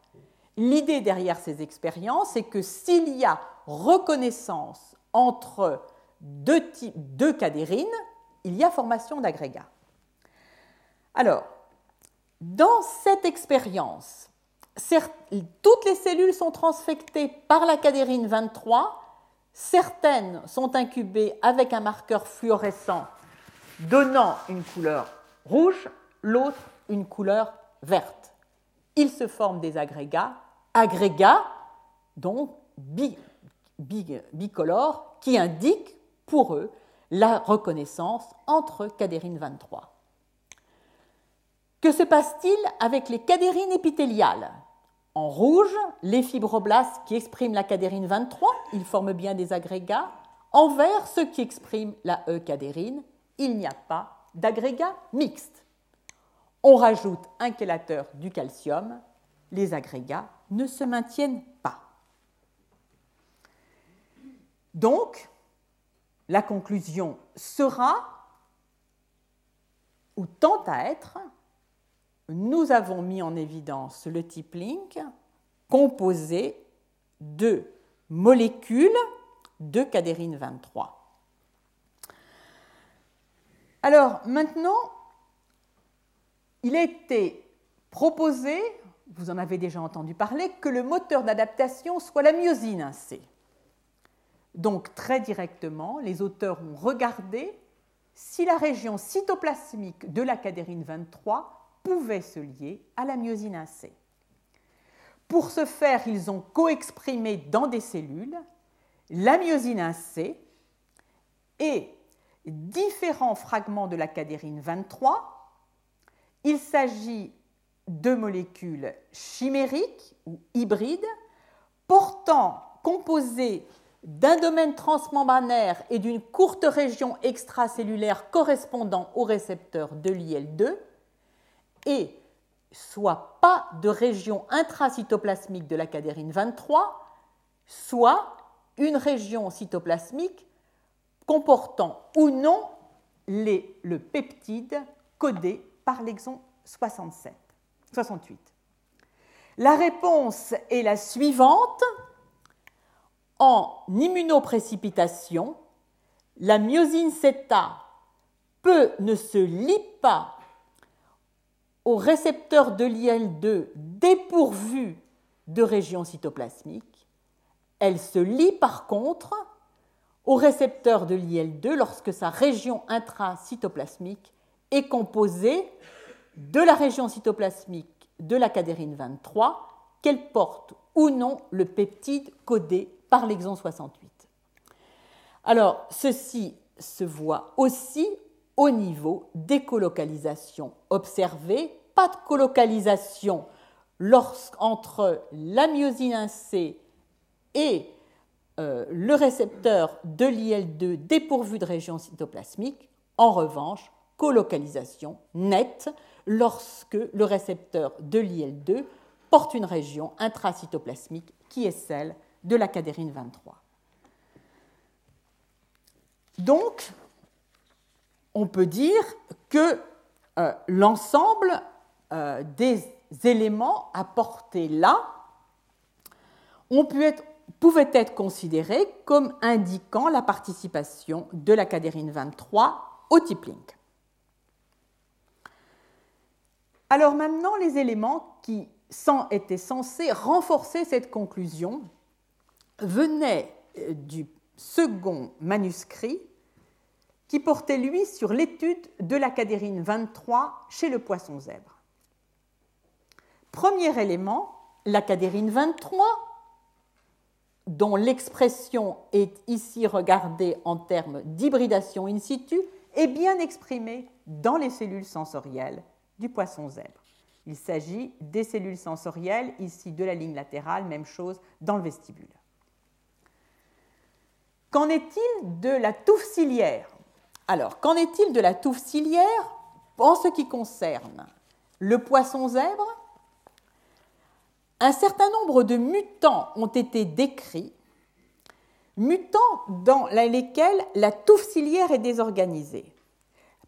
L'idée derrière ces expériences est que s'il y a reconnaissance entre deux, deux cadérines, il y a formation d'agrégats. Alors, dans cette expérience, toutes les cellules sont transfectées par la cadérine 23, certaines sont incubées avec un marqueur fluorescent donnant une couleur rouge, l'autre une couleur verte. Il se forment des agrégats, agrégats donc bicolores, qui indiquent pour eux la reconnaissance entre cadérine 23. Que se passe-t-il avec les cadérines épithéliales? En rouge, les fibroblastes qui expriment la cadérine 23, ils forment bien des agrégats. En vert, ceux qui expriment la E-cadérine, il n'y a pas d'agrégat mixte. On rajoute un chélateur du calcium, les agrégats ne se maintiennent pas. Donc, la conclusion sera, ou tente à être, nous avons mis en évidence le type link composé de molécules de cadérine 23. Alors maintenant, il a été proposé, vous en avez déjà entendu parler, que le moteur d'adaptation soit la myosine 1C. Donc très directement, les auteurs ont regardé si la région cytoplasmique de la cadérine 23 pouvait se lier à la myosine 1C. Pour ce faire, ils ont coexprimé dans des cellules la myosine 1C et différents fragments de la cadérine 23. Il s'agit de molécules chimériques ou hybrides portant composées d'un domaine transmembranaire et d'une courte région extracellulaire correspondant au récepteur de l'IL2, et soit pas de région intracytoplasmique de la cadérine 23, soit une région cytoplasmique comportant ou non le peptide codé par l'exon 67, 68. La réponse est la suivante en immunoprécipitation, la myosine CETA peut ne se lie pas au récepteur de l'IL2 dépourvu de région cytoplasmique. Elle se lie par contre au récepteur de l'IL2 lorsque sa région intracytoplasmique est composée de la région cytoplasmique de la cadérine 23, qu'elle porte ou non le peptide codé par l'exon 68. Alors, ceci se voit aussi au niveau des colocalisations observées. Pas de colocalisation entre la myosine 1C et euh, le récepteur de l'IL2 dépourvu de région cytoplasmique. En revanche, colocalisation nette lorsque le récepteur de l'IL2 porte une région intracytoplasmique qui est celle de la cadérine 23. Donc, on peut dire que euh, l'ensemble euh, des éléments apportés là pouvaient être considérés comme indiquant la participation de la cadérine 23 au tippling. Alors maintenant, les éléments qui étaient censés renforcer cette conclusion venaient euh, du second manuscrit qui portait, lui, sur l'étude de la cadérine 23 chez le poisson zèbre. Premier élément, la cadérine 23, dont l'expression est ici regardée en termes d'hybridation in situ, est bien exprimée dans les cellules sensorielles du poisson zèbre. Il s'agit des cellules sensorielles, ici de la ligne latérale, même chose dans le vestibule. Qu'en est-il de la touffe ciliaire? Alors, qu'en est-il de la touffe ciliaire en ce qui concerne le poisson zèbre? Un certain nombre de mutants ont été décrits, mutants dans lesquels la touffe ciliaire est désorganisée.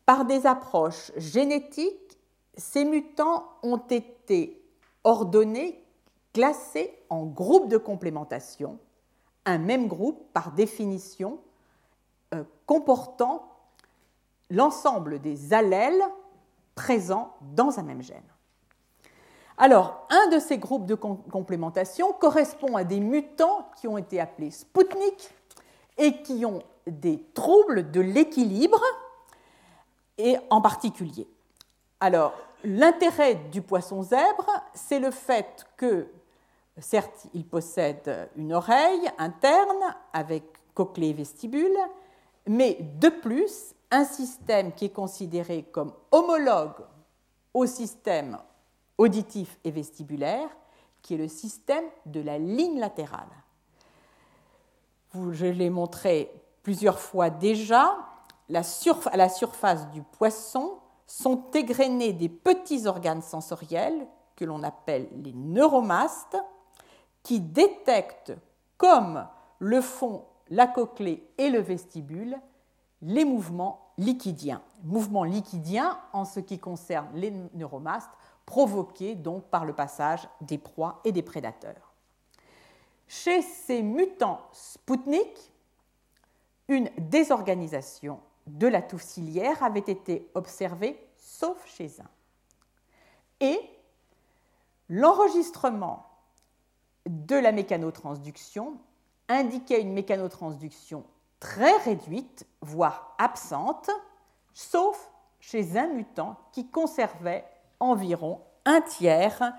Par des approches génétiques, ces mutants ont été ordonnés, classés en groupes de complémentation, un même groupe par définition euh, comportant l'ensemble des allèles présents dans un même gène. Alors, un de ces groupes de complémentation correspond à des mutants qui ont été appelés Sputnik et qui ont des troubles de l'équilibre, et en particulier. Alors, l'intérêt du poisson zèbre, c'est le fait que, certes, il possède une oreille interne avec cochlée et vestibule, mais de plus, un système qui est considéré comme homologue au système auditif et vestibulaire, qui est le système de la ligne latérale. Je l'ai montré plusieurs fois déjà, à la surface du poisson sont égrenés des petits organes sensoriels que l'on appelle les neuromastes, qui détectent, comme le font la cochlée et le vestibule, les mouvements liquidiens. Mouvements liquidiens en ce qui concerne les neuromastes, provoqués donc par le passage des proies et des prédateurs. Chez ces mutants Sputnik, une désorganisation de la touffe avait été observée, sauf chez un. Et l'enregistrement de la mécanotransduction indiquait une mécanotransduction très réduite, voire absente, sauf chez un mutant qui conservait environ un tiers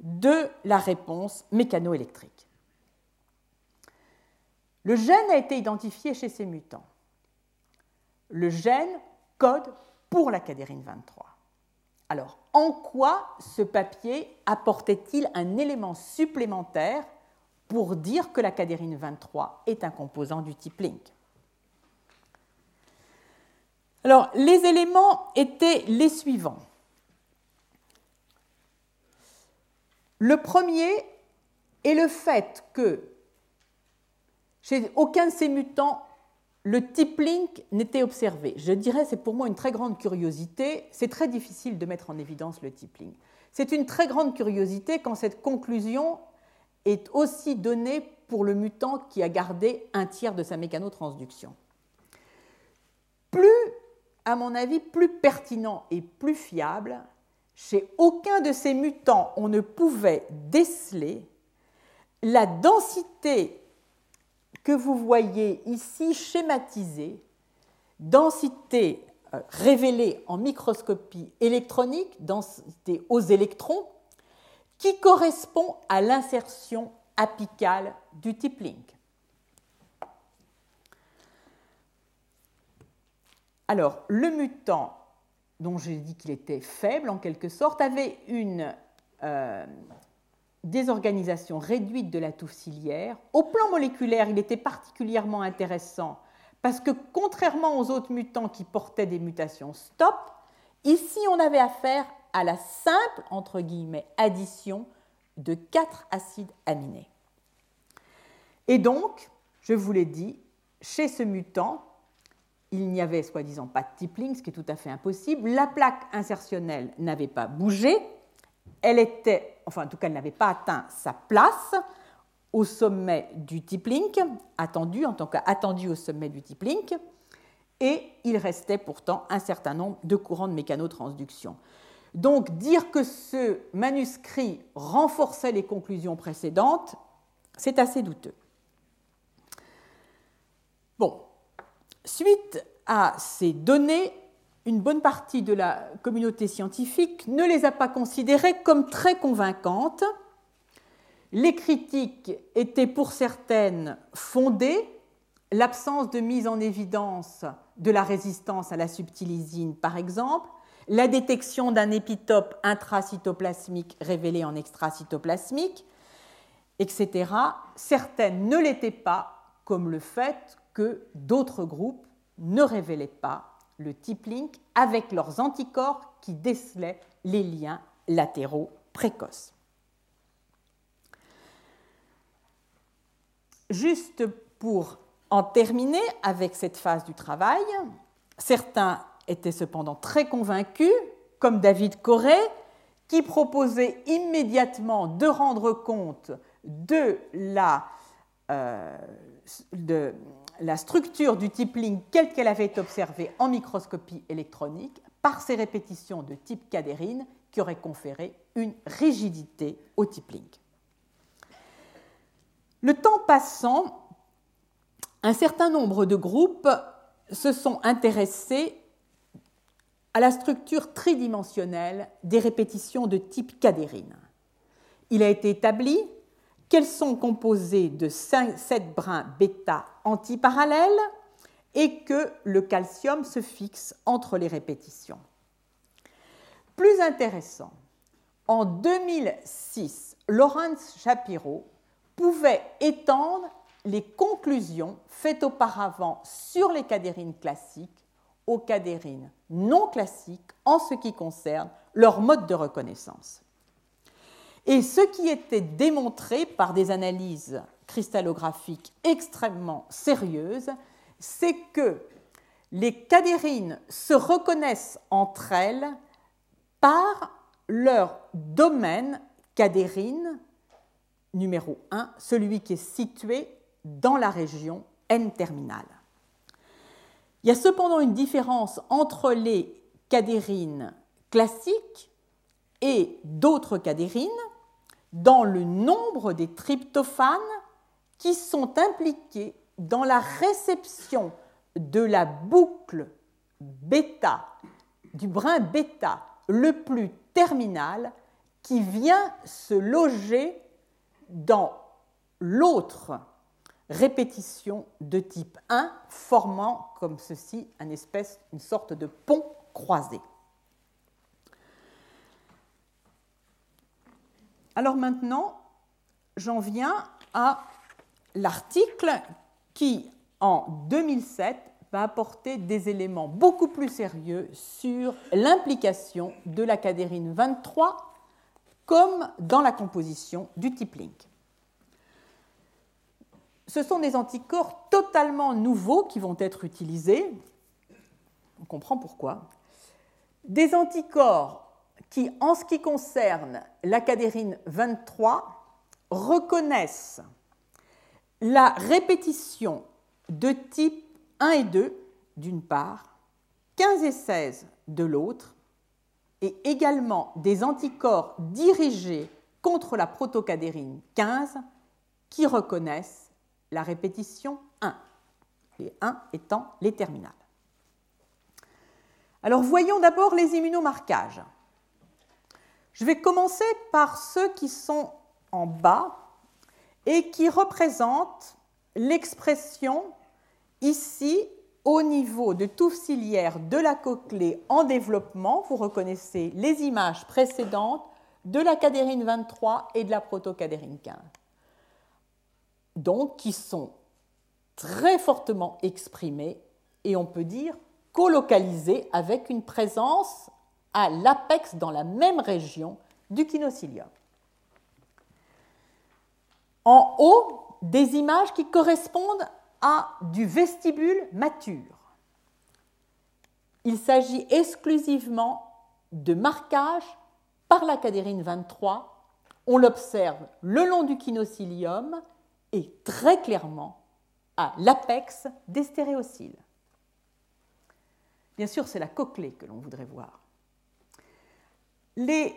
de la réponse mécanoélectrique. Le gène a été identifié chez ces mutants. Le gène code pour la cadérine 23. Alors, en quoi ce papier apportait-il un élément supplémentaire pour dire que la cadérine 23 est un composant du type Link? Alors, les éléments étaient les suivants. Le premier est le fait que chez aucun de ces mutants, le type n'était observé. Je dirais, c'est pour moi une très grande curiosité. C'est très difficile de mettre en évidence le type link. C'est une très grande curiosité quand cette conclusion est aussi donnée pour le mutant qui a gardé un tiers de sa mécanotransduction. Plus à mon avis, plus pertinent et plus fiable, chez aucun de ces mutants, on ne pouvait déceler la densité que vous voyez ici schématisée, densité euh, révélée en microscopie électronique, densité aux électrons, qui correspond à l'insertion apicale du type Alors, le mutant, dont j'ai dit qu'il était faible en quelque sorte, avait une euh, désorganisation réduite de la touffe ciliaire. Au plan moléculaire, il était particulièrement intéressant parce que contrairement aux autres mutants qui portaient des mutations stop, ici on avait affaire à la simple, entre guillemets, addition de quatre acides aminés. Et donc, je vous l'ai dit, chez ce mutant, il n'y avait soi-disant pas de tippling, ce qui est tout à fait impossible. La plaque insertionnelle n'avait pas bougé. Elle était, enfin en tout cas, elle n'avait pas atteint sa place au sommet du tippling, attendu, en tant qu'attendu au sommet du tippling, et il restait pourtant un certain nombre de courants de mécanotransduction. Donc dire que ce manuscrit renforçait les conclusions précédentes, c'est assez douteux. Bon, suite à ces données, une bonne partie de la communauté scientifique ne les a pas considérées comme très convaincantes. Les critiques étaient pour certaines fondées, l'absence de mise en évidence de la résistance à la subtilisine par exemple, la détection d'un épitope intracytoplasmique révélé en extracytoplasmique, etc. Certaines ne l'étaient pas, comme le fait que d'autres groupes ne révélaient pas le type link avec leurs anticorps qui décelaient les liens latéraux précoces. Juste pour en terminer avec cette phase du travail, certains étaient cependant très convaincus, comme David Corré, qui proposait immédiatement de rendre compte de la, euh, la structure du type link telle qu'elle avait été observée en microscopie électronique par ces répétitions de type cadérine qui auraient conféré une rigidité au type. Le temps passant, un certain nombre de groupes se sont intéressés à la structure tridimensionnelle des répétitions de type cadérine. Il a été établi qu'elles sont composées de 7 brins bêta antiparallèles et que le calcium se fixe entre les répétitions. Plus intéressant, en 2006, Laurence Shapiro pouvait étendre les conclusions faites auparavant sur les cadérines classiques aux cadérines non classiques en ce qui concerne leur mode de reconnaissance. Et ce qui était démontré par des analyses cristallographiques extrêmement sérieuses, c'est que les cadérines se reconnaissent entre elles par leur domaine cadérine numéro 1, celui qui est situé dans la région N-terminale. Il y a cependant une différence entre les cadérines classiques et d'autres cadérines dans le nombre des tryptophanes qui sont impliqués dans la réception de la boucle bêta, du brin bêta le plus terminal qui vient se loger dans l'autre répétition de type 1 formant comme ceci une espèce, une sorte de pont croisé. Alors maintenant, j'en viens à l'article qui, en 2007, va apporter des éléments beaucoup plus sérieux sur l'implication de la cadérine 23 comme dans la composition du type link ce sont des anticorps totalement nouveaux qui vont être utilisés. On comprend pourquoi. Des anticorps qui, en ce qui concerne la cadérine 23, reconnaissent la répétition de type 1 et 2 d'une part, 15 et 16 de l'autre, et également des anticorps dirigés contre la protocadérine 15 qui reconnaissent la répétition 1, les 1 étant les terminales. Alors voyons d'abord les immunomarquages. Je vais commencer par ceux qui sont en bas et qui représentent l'expression ici au niveau de touffe ciliaire de la cochlée en développement. Vous reconnaissez les images précédentes de la cadérine 23 et de la protocadérine 15 donc qui sont très fortement exprimés et on peut dire colocalisés avec une présence à l'apex dans la même région du kinocilium. En haut, des images qui correspondent à du vestibule mature. Il s'agit exclusivement de marquage par la cadérine 23. On l'observe le long du kinocilium et très clairement à l'apex des stéréociles. Bien sûr, c'est la cochlée que l'on voudrait voir. Les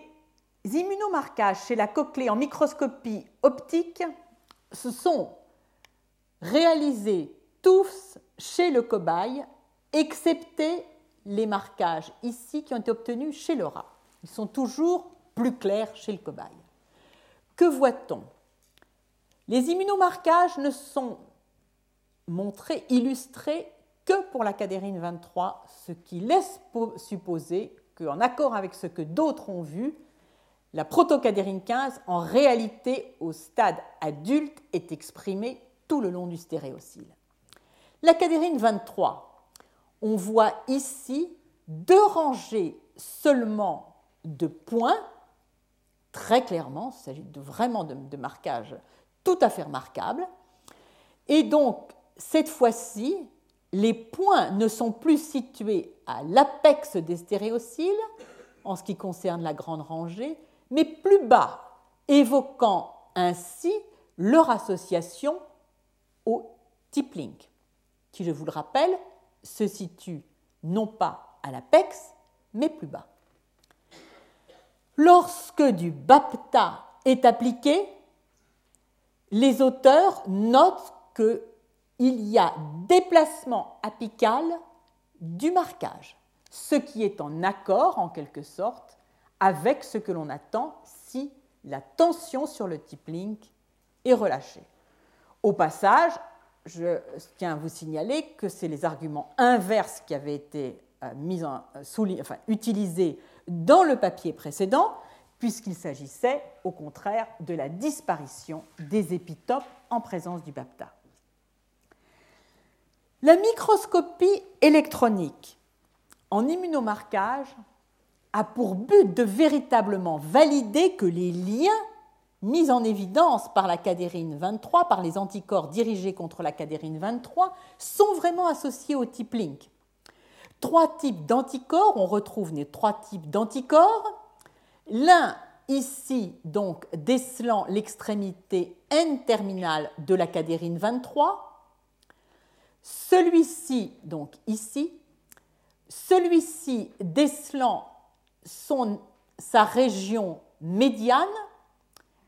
immunomarquages chez la cochlée en microscopie optique se sont réalisés tous chez le cobaye, excepté les marquages ici qui ont été obtenus chez le rat. Ils sont toujours plus clairs chez le cobaye. Que voit-on? Les immunomarquages ne sont montrés, illustrés que pour la cadérine 23, ce qui laisse supposer qu'en accord avec ce que d'autres ont vu, la protocadérine 15, en réalité, au stade adulte, est exprimée tout le long du stéréocyle. La cadérine 23, on voit ici deux rangées seulement de points, très clairement, il s'agit de, vraiment de, de marquages tout à fait remarquables. Et donc, cette fois-ci, les points ne sont plus situés à l'apex des stéréociles, en ce qui concerne la grande rangée, mais plus bas, évoquant ainsi leur association au tip link, qui, je vous le rappelle, se situe non pas à l'apex, mais plus bas. Lorsque du BAPTA est appliqué, les auteurs notent qu'il y a déplacement apical du marquage, ce qui est en accord en quelque sorte avec ce que l'on attend si la tension sur le tip link est relâchée. Au passage, je tiens à vous signaler que c'est les arguments inverses qui avaient été euh, mis en, euh, enfin, utilisés dans le papier précédent, puisqu'il s'agissait au contraire de la disparition des épitopes en présence du BAPTA. La microscopie électronique en immunomarquage a pour but de véritablement valider que les liens mis en évidence par la cadérine 23, par les anticorps dirigés contre la cadérine 23, sont vraiment associés au type link. Trois types d'anticorps, on retrouve les trois types d'anticorps. L'un ici, donc, décelant l'extrémité N-terminale de la cadérine 23, celui-ci, donc ici, celui-ci décelant son, sa région médiane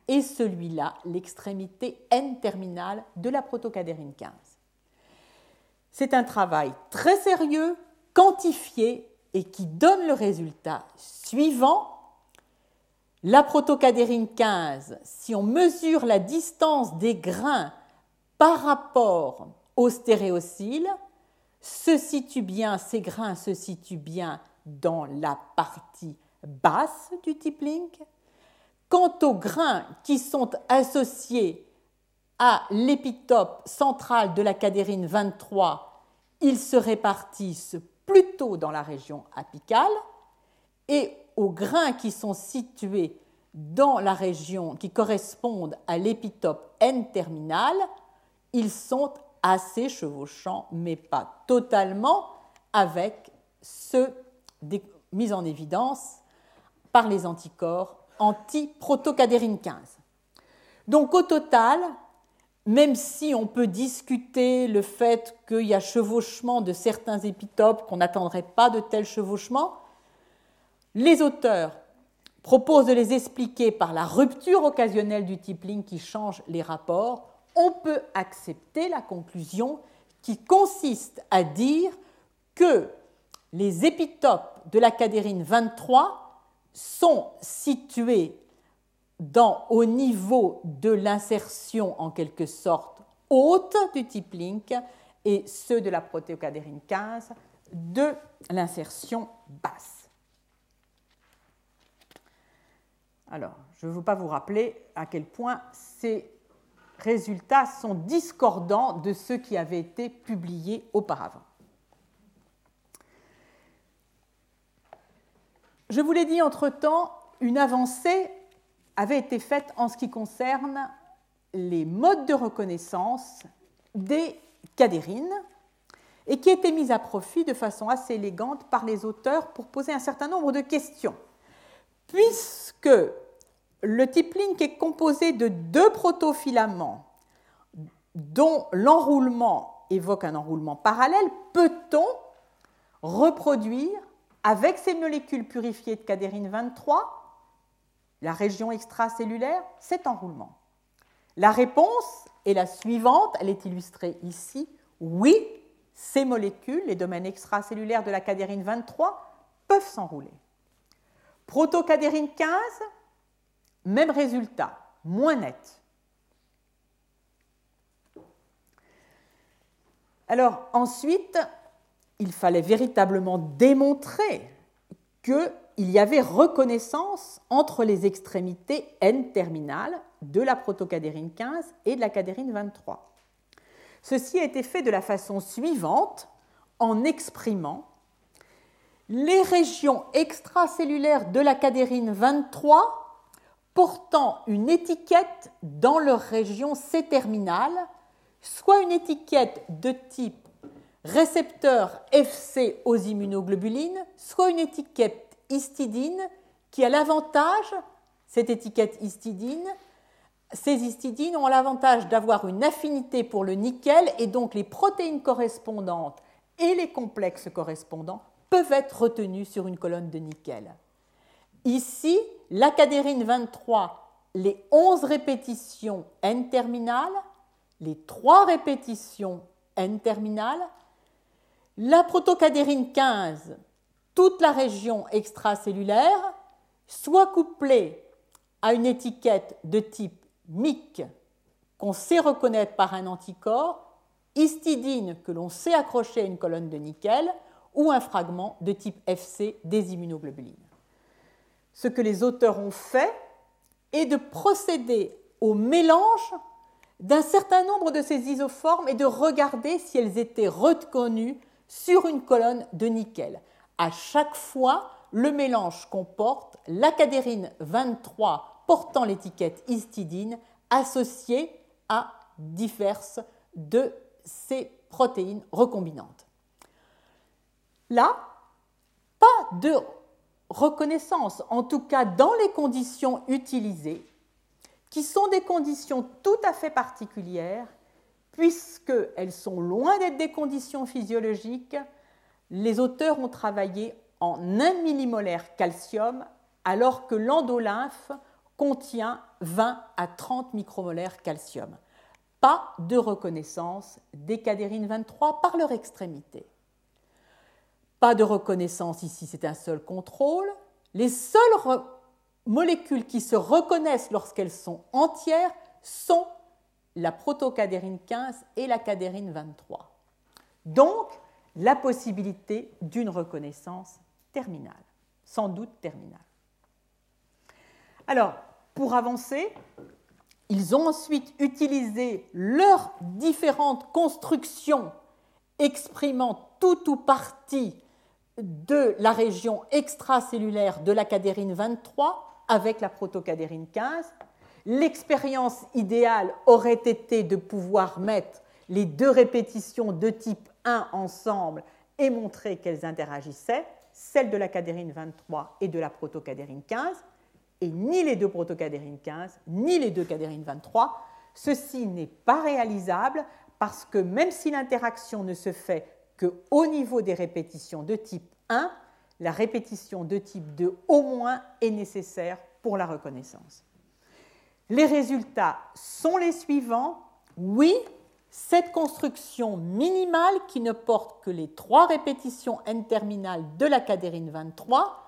et celui-là l'extrémité N-terminale de la protocadérine 15. C'est un travail très sérieux, quantifié et qui donne le résultat suivant. La protocadérine 15, si on mesure la distance des grains par rapport au stéréocyle, se situe bien, ces grains se situent bien dans la partie basse du tip link. Quant aux grains qui sont associés à l'épitope central de la cadérine 23, ils se répartissent plutôt dans la région apicale et aux grains qui sont situés dans la région qui correspondent à l'épitope N-terminal, ils sont assez chevauchant, mais pas totalement, avec ceux mis en évidence par les anticorps anti-protocadérine 15. Donc au total, même si on peut discuter le fait qu'il y a chevauchement de certains épitopes, qu'on n'attendrait pas de tels chevauchements, les auteurs proposent de les expliquer par la rupture occasionnelle du tipling qui change les rapports on peut accepter la conclusion qui consiste à dire que les épitopes de la cadérine 23 sont situés au niveau de l'insertion en quelque sorte haute du type link et ceux de la protéocadérine 15 de l'insertion basse. Alors, je ne veux pas vous rappeler à quel point c'est résultats sont discordants de ceux qui avaient été publiés auparavant. Je vous l'ai dit entre-temps, une avancée avait été faite en ce qui concerne les modes de reconnaissance des cadérines et qui était mise à profit de façon assez élégante par les auteurs pour poser un certain nombre de questions. Puisque le type link est composé de deux protofilaments dont l'enroulement évoque un enroulement parallèle. Peut-on reproduire avec ces molécules purifiées de cadérine 23, la région extracellulaire, cet enroulement. La réponse est la suivante, elle est illustrée ici. Oui, ces molécules, les domaines extracellulaires de la cadérine 23, peuvent s'enrouler. Protocadérine 15, même résultat, moins net. Alors ensuite, il fallait véritablement démontrer qu'il y avait reconnaissance entre les extrémités N-terminales de la protocadérine 15 et de la cadérine 23. Ceci a été fait de la façon suivante en exprimant les régions extracellulaires de la cadérine 23 portant une étiquette dans leur région C-terminale, soit une étiquette de type récepteur FC aux immunoglobulines, soit une étiquette histidine qui a l'avantage, cette étiquette histidine, ces histidines ont l'avantage d'avoir une affinité pour le nickel et donc les protéines correspondantes et les complexes correspondants peuvent être retenus sur une colonne de nickel. Ici, l'acadérine 23, les 11 répétitions N-terminales, les 3 répétitions N-terminales, la protocadérine 15, toute la région extracellulaire, soit couplée à une étiquette de type MIC qu'on sait reconnaître par un anticorps, histidine que l'on sait accrocher à une colonne de nickel, ou un fragment de type FC des immunoglobulines. Ce que les auteurs ont fait est de procéder au mélange d'un certain nombre de ces isoformes et de regarder si elles étaient reconnues sur une colonne de nickel. À chaque fois, le mélange comporte l'acadérine 23 portant l'étiquette histidine associée à diverses de ces protéines recombinantes. Là, pas de reconnaissance, en tout cas dans les conditions utilisées, qui sont des conditions tout à fait particulières, puisqu'elles sont loin d'être des conditions physiologiques. Les auteurs ont travaillé en 1 millimolaire calcium, alors que l'endolymphe contient 20 à 30 micromolaires calcium. Pas de reconnaissance des cadérines 23 par leur extrémité. Pas de reconnaissance ici, c'est un seul contrôle. Les seules molécules qui se reconnaissent lorsqu'elles sont entières sont la protocadérine 15 et la cadérine 23. Donc, la possibilité d'une reconnaissance terminale, sans doute terminale. Alors, pour avancer, ils ont ensuite utilisé leurs différentes constructions exprimant tout ou partie de la région extracellulaire de la cadérine 23 avec la protocadérine 15. L'expérience idéale aurait été de pouvoir mettre les deux répétitions de type 1 ensemble et montrer qu'elles interagissaient, celle de la cadérine 23 et de la protocadérine 15, et ni les deux protocadérines 15, ni les deux cadérines 23. Ceci n'est pas réalisable parce que même si l'interaction ne se fait qu'au niveau des répétitions de type 1, la répétition de type 2 au moins est nécessaire pour la reconnaissance. Les résultats sont les suivants. Oui, cette construction minimale qui ne porte que les trois répétitions N-terminales de la cadérine 23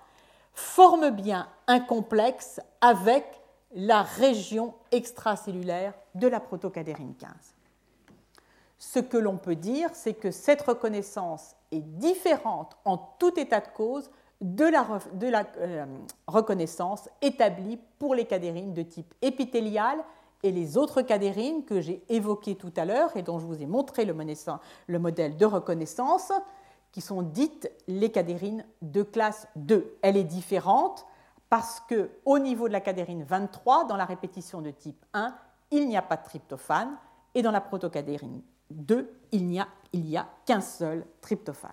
forme bien un complexe avec la région extracellulaire de la protocadérine 15. Ce que l'on peut dire, c'est que cette reconnaissance est différente en tout état de cause de la, euh, reconnaissance établie pour les cadérines de type épithélial et les autres cadérines que j'ai évoquées tout à l'heure et dont je vous ai montré le, le modèle de reconnaissance, qui sont dites les cadérines de classe 2. Elle est différente parce que au niveau de la cadérine 23, dans la répétition de type 1, il n'y a pas de tryptophane et dans la protocadérine 2, il n'y a, a qu'un seul tryptophane.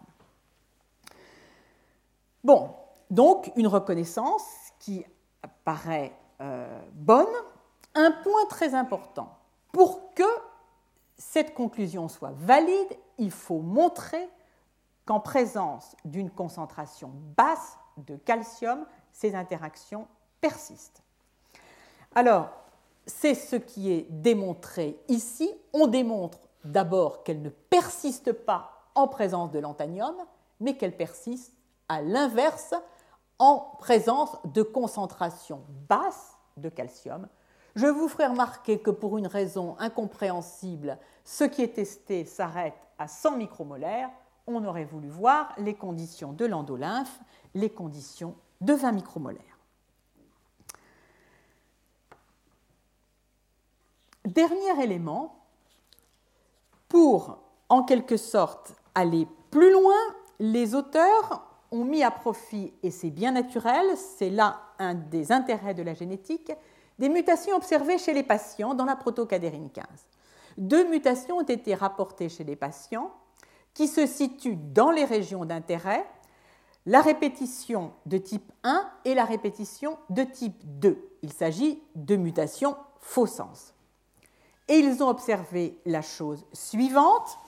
Bon, donc une reconnaissance qui paraît euh, bonne. Un point très important, pour que cette conclusion soit valide, il faut montrer qu'en présence d'une concentration basse de calcium, ces interactions persistent. Alors, c'est ce qui est démontré ici. On démontre d'abord qu'elles ne persistent pas en présence de l'anthanium, mais qu'elles persistent à l'inverse en présence de concentrations basses de calcium. Je vous ferai remarquer que pour une raison incompréhensible, ce qui est testé s'arrête à 100 micromolaires. On aurait voulu voir les conditions de l'endolymphe, les conditions de 20 micromolaires. Dernier élément, pour en quelque sorte aller plus loin, les auteurs ont mis à profit, et c'est bien naturel, c'est là un des intérêts de la génétique, des mutations observées chez les patients dans la protocadérine 15. Deux mutations ont été rapportées chez les patients qui se situent dans les régions d'intérêt, la répétition de type 1 et la répétition de type 2. Il s'agit de mutations faux sens. Et ils ont observé la chose suivante.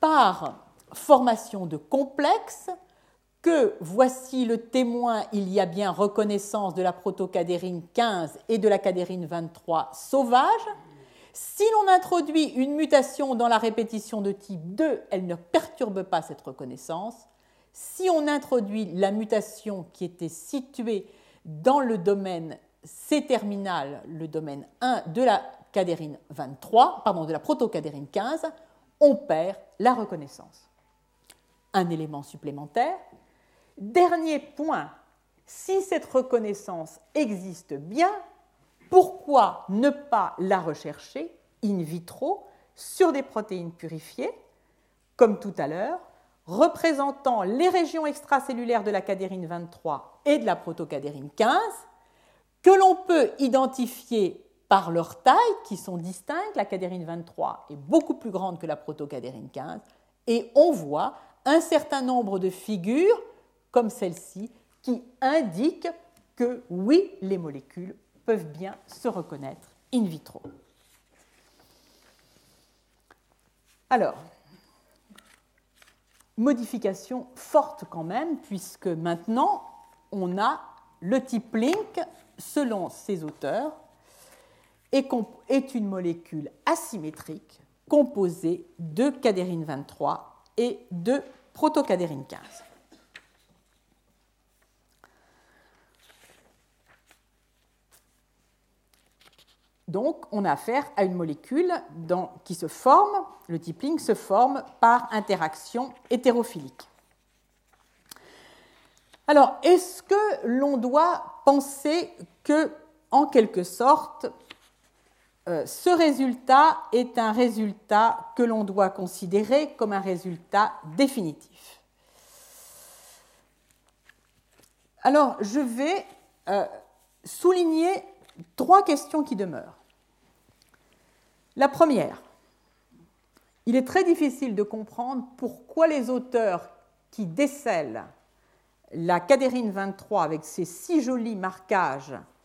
Par formation de complexes, que voici le témoin, il y a bien reconnaissance de la protocadérine 15 et de la cadérine 23 sauvage. Si l'on introduit une mutation dans la répétition de type 2, elle ne perturbe pas cette reconnaissance. Si on introduit la mutation qui était située dans le domaine C-terminal, le domaine 1 de la cadérine 23, pardon, de la protocadérine 15, on perd la reconnaissance. Un élément supplémentaire, Dernier point, si cette reconnaissance existe bien, pourquoi ne pas la rechercher in vitro sur des protéines purifiées, comme tout à l'heure, représentant les régions extracellulaires de la cadérine 23 et de la protocadérine 15, que l'on peut identifier par leur taille, qui sont distinctes. La cadérine 23 est beaucoup plus grande que la protocadérine 15, et on voit un certain nombre de figures comme celle-ci, qui indique que oui, les molécules peuvent bien se reconnaître in vitro. Alors, modification forte quand même, puisque maintenant on a le type link, selon ces auteurs, est une molécule asymétrique composée de cadérine 23 et de protocadérine 15. Donc, on a affaire à une molécule qui se forme, le tippling se forme par interaction hétérophilique. Alors, est-ce que l'on doit penser que, en quelque sorte, ce résultat est un résultat que l'on doit considérer comme un résultat définitif Alors, je vais euh, souligner trois questions qui demeurent. La première, il est très difficile de comprendre pourquoi les auteurs qui décèlent la cadérine 23 avec ces six jolis marquages euh,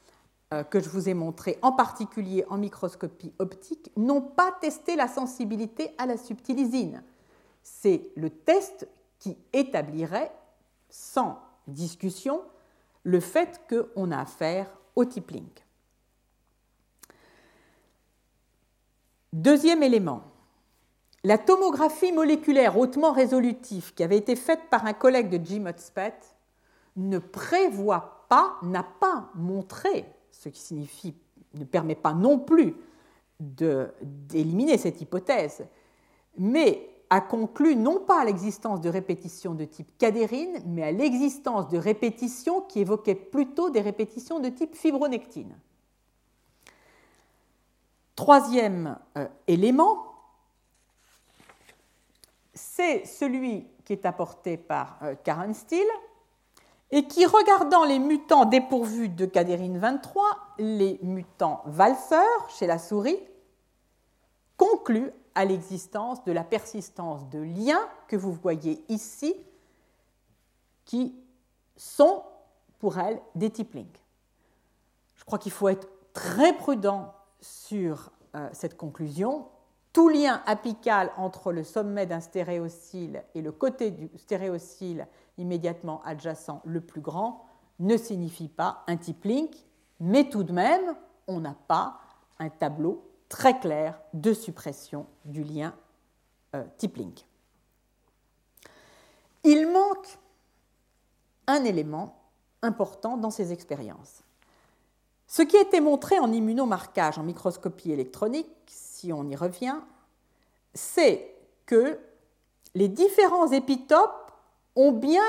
que je vous ai montrés, en particulier en microscopie optique, n'ont pas testé la sensibilité à la subtilisine. C'est le test qui établirait, sans discussion, le fait qu'on a affaire au type link. Deuxième élément, la tomographie moléculaire hautement résolutive qui avait été faite par un collègue de Jim Hudspeth ne prévoit pas, n'a pas montré, ce qui signifie ne permet pas non plus d'éliminer cette hypothèse, mais a conclu non pas à l'existence de répétitions de type cadérine, mais à l'existence de répétitions qui évoquaient plutôt des répétitions de type fibronectine. Troisième euh, élément, c'est celui qui est apporté par euh, Karen Steele et qui, regardant les mutants dépourvus de cadérine 23, les mutants valseurs chez la souris, conclut à l'existence de la persistance de liens que vous voyez ici, qui sont pour elle des link. Je crois qu'il faut être très prudent sur euh, cette conclusion. tout lien apical entre le sommet d'un stéréocyle et le côté du stéréocyle immédiatement adjacent le plus grand ne signifie pas un type link, mais tout de même, on n'a pas un tableau très clair de suppression du lien euh, type link. Il manque un élément important dans ces expériences. Ce qui a été montré en immunomarquage, en microscopie électronique, si on y revient, c'est que les différents épitopes ont bien,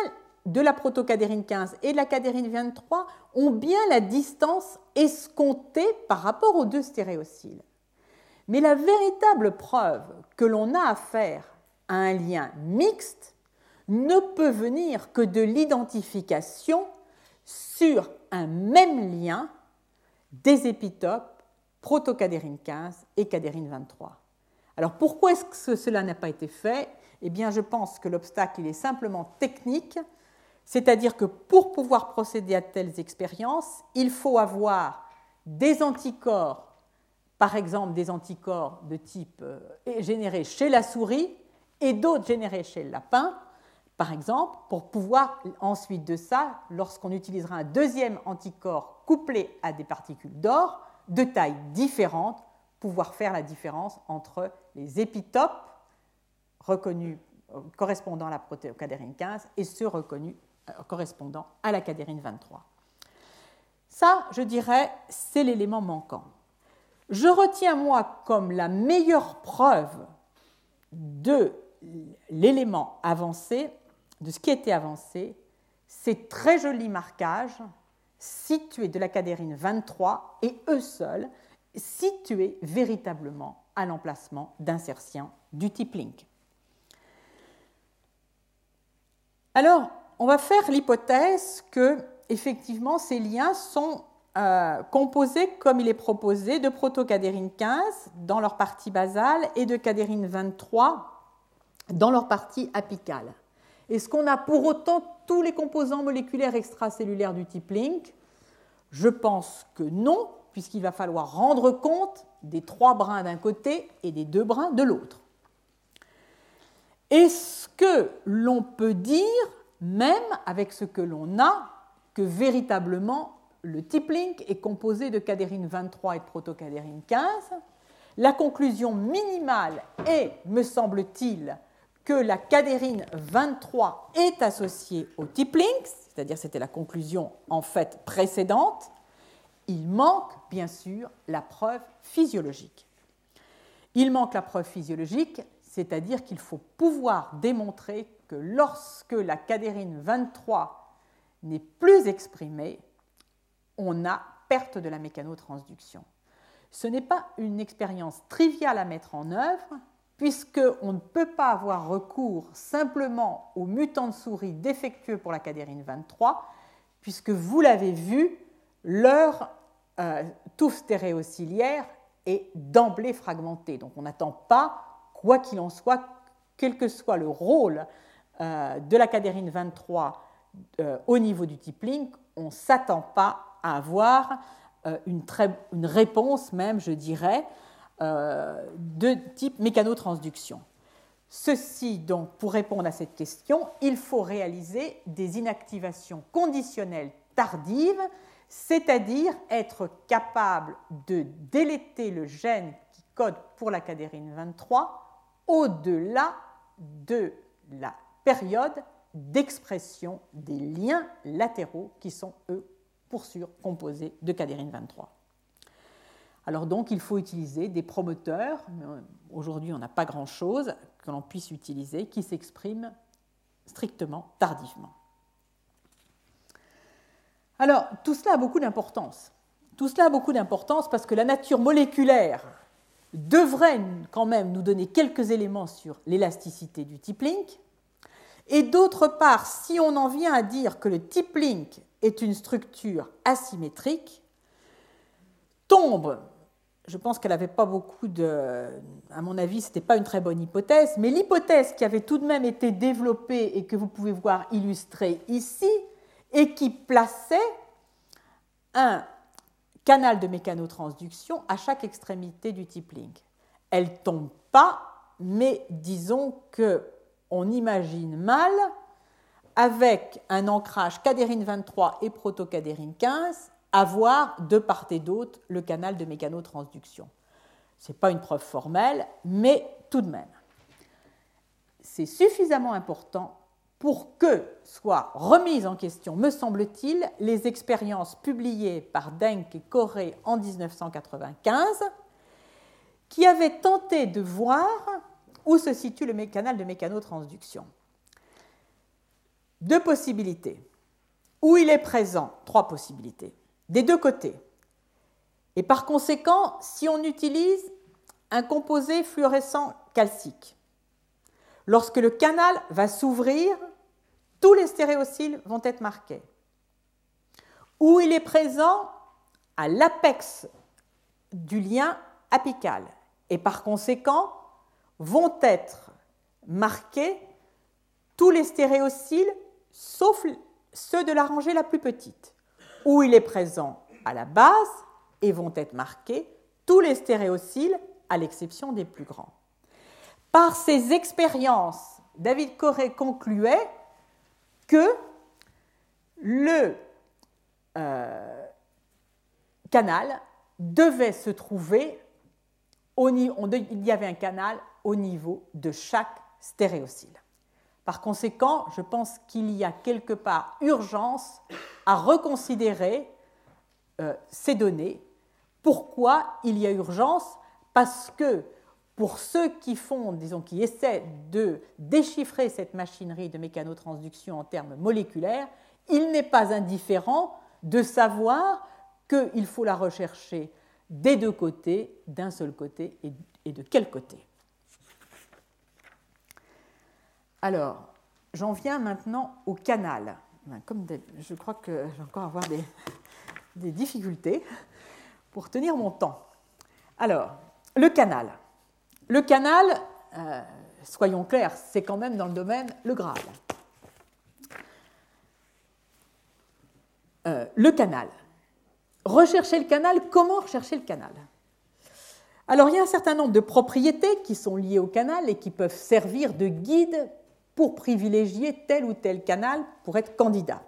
de la protocadérine 15 et de la cadérine 23, ont bien la distance escomptée par rapport aux deux stéréocyles. Mais la véritable preuve que l'on a à faire à un lien mixte ne peut venir que de l'identification sur un même lien des épitopes protocadérine 15 et cadérine 23. Alors pourquoi est-ce que cela n'a pas été fait? Eh bien je pense que l'obstacle est simplement technique, c'est-à-dire que pour pouvoir procéder à telles expériences, il faut avoir des anticorps, par exemple des anticorps de type euh, générés chez la souris et d'autres générés chez le lapin, par exemple, pour pouvoir ensuite de ça, lorsqu'on utilisera un deuxième anticorps couplé à des particules d'or de taille différente, pouvoir faire la différence entre les épitopes reconnus euh, correspondant à la protéocadérine 15 et ceux reconnus euh, correspondant à la cadérine 23. Ça, je dirais, c'est l'élément manquant. Je retiens, moi, comme la meilleure preuve de l'élément avancé, de ce qui était avancé, ces très jolis marquages situés de la cadérine 23 et eux seuls situés véritablement à l'emplacement d'insertion du type link. Alors, on va faire l'hypothèse que effectivement ces liens sont euh, composés comme il est proposé de protocadérine 15 dans leur partie basale et de cadérine 23 dans leur partie apicale. Est-ce qu'on a pour autant tous les composants moléculaires extracellulaires du type link Je pense que non, puisqu'il va falloir rendre compte des trois brins d'un côté et des deux brins de l'autre. Est-ce que l'on peut dire, même avec ce que l'on a, que véritablement le type link est composé de cadérine 23 et de protocadérine 15 La conclusion minimale est, me semble-t-il, que la cadérine 23 est associée au type link, c'est-à-dire c'était la conclusion en fait précédente, il manque bien sûr la preuve physiologique. Il manque la preuve physiologique, c'est-à-dire qu'il faut pouvoir démontrer que lorsque la cadérine 23 n'est plus exprimée, on a perte de la mécanotransduction. Ce n'est pas une expérience triviale à mettre en œuvre, puisqu'on ne peut pas avoir recours simplement aux mutants de souris défectueux pour la cadérine 23, puisque vous l'avez vu, leur euh, touffe stéréociliaire est d'emblée fragmentée. Donc on n'attend pas, quoi qu'il en soit, quel que soit le rôle euh, de la cadérine 23 euh, au niveau du type on ne s'attend pas à avoir une, une, réponse même, je dirais, euh, de type mécanotransduction. Ceci, donc, pour répondre à cette question, il faut réaliser des inactivations conditionnelles tardives, c'est-à-dire être capable de déléter le gène qui code pour la cadérine 23 au-delà de la période d'expression des liens latéraux qui sont, eux, pour sûr, composés de cadérine 23. Alors donc, il faut utiliser des promoteurs. Euh, aujourd'hui, on n'a pas grand-chose que l'on puisse utiliser qui s'expriment strictement tardivement. Alors, tout cela a beaucoup d'importance. Tout cela a beaucoup d'importance parce que la nature moléculaire devrait quand même nous donner quelques éléments sur l'élasticité du type link. Et d'autre part, si on en vient à dire que le type link est une structure asymétrique, tombe je pense qu'elle n'avait pas beaucoup de. À mon avis, ce n'était pas une très bonne hypothèse, mais l'hypothèse qui avait tout de même été développée et que vous pouvez voir illustrée ici, et qui plaçait un canal de mécanotransduction à chaque extrémité du type link. elle tombe pas, mais disons que on imagine mal avec un ancrage cadérine 23 et protocadérine 15 avoir de part et d'autre le canal de mécanotransduction. Ce n'est pas une preuve formelle, mais tout de même. C'est suffisamment important pour que soient remises en question, me semble-t-il, les expériences publiées par Denk et Corré en 1995, qui avaient tenté de voir où se situe le canal de mécanotransduction. Deux possibilités. Où il est présent, trois possibilités, des deux côtés. Et par conséquent, si on utilise un composé fluorescent calcique, lorsque le canal va s'ouvrir, tous les stéréociles vont être marqués. Où il est présent à l'apex du lien apical et par conséquent vont être marqués tous les stéréociles sauf ceux de la rangée la plus petite, où il est présent à la base et vont être marqués tous les stéréociles à l'exception des plus grands. Par ces expériences, David Corré concluait que le euh, canal devait se trouver au, il y avait un canal au niveau de chaque stéréocyle. Par conséquent, je pense qu'il y a quelque part urgence à reconsidérer euh, ces données. Pourquoi il y a urgence? Parce que pour ceux qui font, disons, qui essaient de déchiffrer cette machinerie de mécanotransduction en termes moléculaires, il n'est pas indifférent de savoir qu'il faut la rechercher des deux côtés, d'un seul côté et de quel côté. Alors, j'en viens maintenant au canal. Ben, comme je crois que je vais encore avoir des, difficultés pour tenir mon temps. Alors, le canal. Le canal, euh, soyons clairs, c'est quand même dans le domaine le Graal. Euh, le canal. Rechercher le canal, comment rechercher le canal? Alors, il y a un certain nombre de propriétés qui sont liées au canal et qui peuvent servir de guide pour privilégier tel ou tel canal pour être candidat.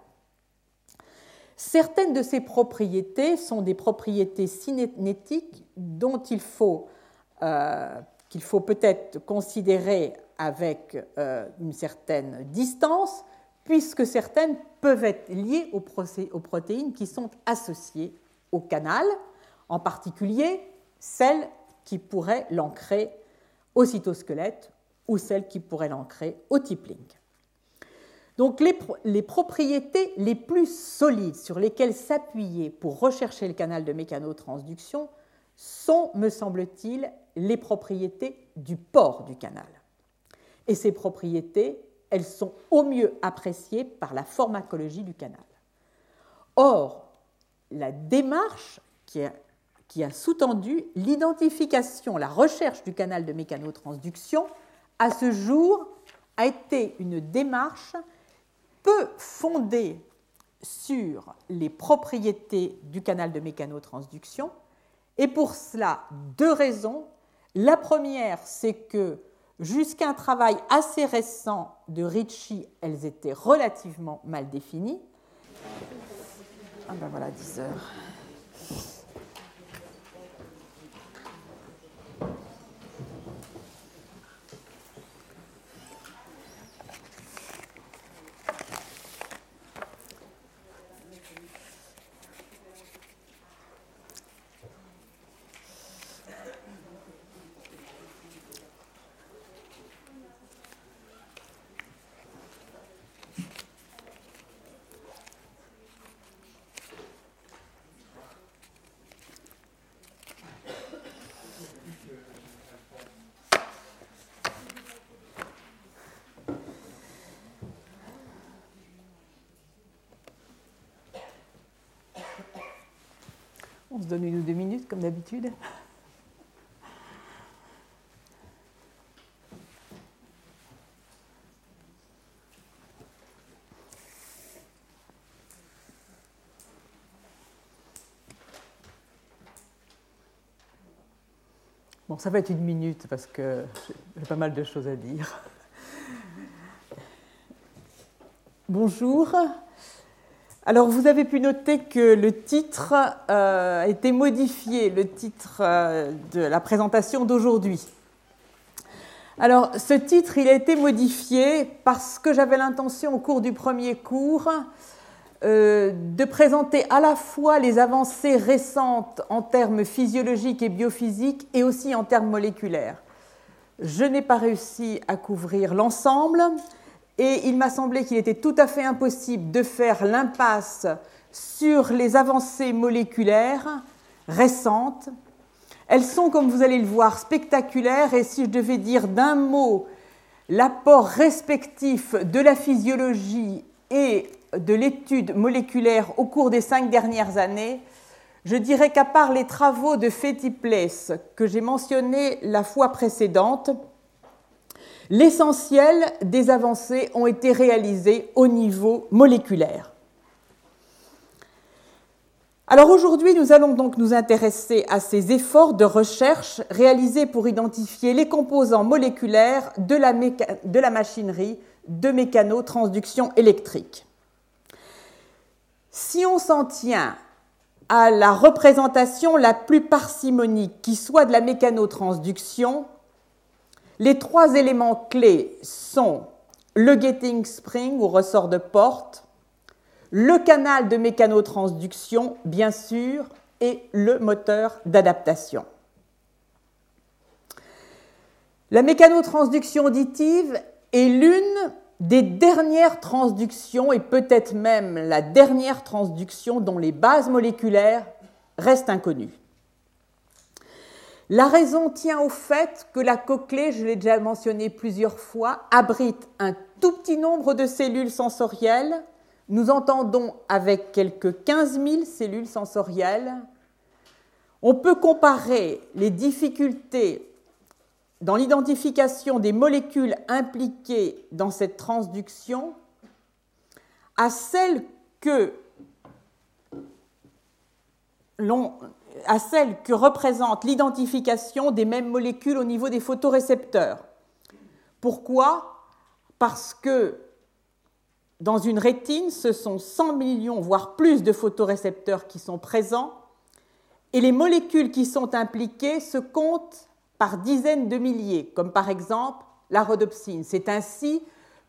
Certaines de ces propriétés sont des propriétés cinétiques dont il faut, euh, qu'il faut peut-être considérer avec euh, une certaine distance, puisque certaines peuvent être liées aux, protéines qui sont associées au canal, en particulier celles qui pourraient l'ancrer au cytosquelette ou celles qui pourraient l'ancrer au tippling. Donc les, les, propriétés les plus solides sur lesquelles s'appuyer pour rechercher le canal de mécanotransduction sont, me semble-t-il, les propriétés du port du canal. Et ces propriétés, elles sont au mieux appréciées par la pharmacologie du canal. Or, la démarche qui a, qui a sous-tendu l'identification, la recherche du canal de mécanotransduction à ce jour, a été une démarche peu fondée sur les propriétés du canal de mécanotransduction, et pour cela, deux raisons. La première, c'est que jusqu'à un travail assez récent de Ritchie, elles étaient relativement mal définies. Ah ben voilà, 10 heures. On se donne une ou deux minutes comme d'habitude. Bon, ça va être une minute parce que j'ai pas mal de choses à dire. Bonjour. Alors, vous avez pu noter que le titre euh, a été modifié, le titre euh, de la présentation d'aujourd'hui. Alors, ce titre, il a été modifié parce que j'avais l'intention au cours du premier cours euh, de présenter à la fois les avancées récentes en termes physiologiques et biophysiques et aussi en termes moléculaires. Je n'ai pas réussi à couvrir l'ensemble et il m'a semblé qu'il était tout à fait impossible de faire l'impasse sur les avancées moléculaires récentes. Elles sont, comme vous allez le voir, spectaculaires et si je devais dire d'un mot l'apport respectif de la physiologie et de l'étude moléculaire au cours des cinq dernières années, je dirais qu'à part les travaux de Fetty que j'ai mentionnés la fois précédente, l'essentiel des avancées ont été réalisées au niveau moléculaire. Alors aujourd'hui, nous allons donc nous intéresser à ces efforts de recherche réalisés pour identifier les composants moléculaires de la, machinerie de mécanotransduction électrique. Si on s'en tient à la représentation la plus parcimonique qui soit de la mécanotransduction, les trois éléments clés sont le getting spring ou ressort de porte, le canal de mécanotransduction, bien sûr, et le moteur d'adaptation. La mécanotransduction auditive est l'une des dernières transductions, et peut-être même la dernière transduction dont les bases moléculaires restent inconnues. La raison tient au fait que la cochlée, je l'ai déjà mentionné plusieurs fois, abrite un tout petit nombre de cellules sensorielles. Nous entendons avec quelques 15 000 cellules sensorielles. On peut comparer les difficultés dans l'identification des molécules impliquées dans cette transduction à celles que à celle que représente l'identification des mêmes molécules au niveau des photorécepteurs. Pourquoi? Parce que dans une rétine, ce sont 100 millions, voire plus de photorécepteurs qui sont présents, et les molécules qui sont impliquées se comptent par dizaines de milliers, comme par exemple la rhodopsine. C'est ainsi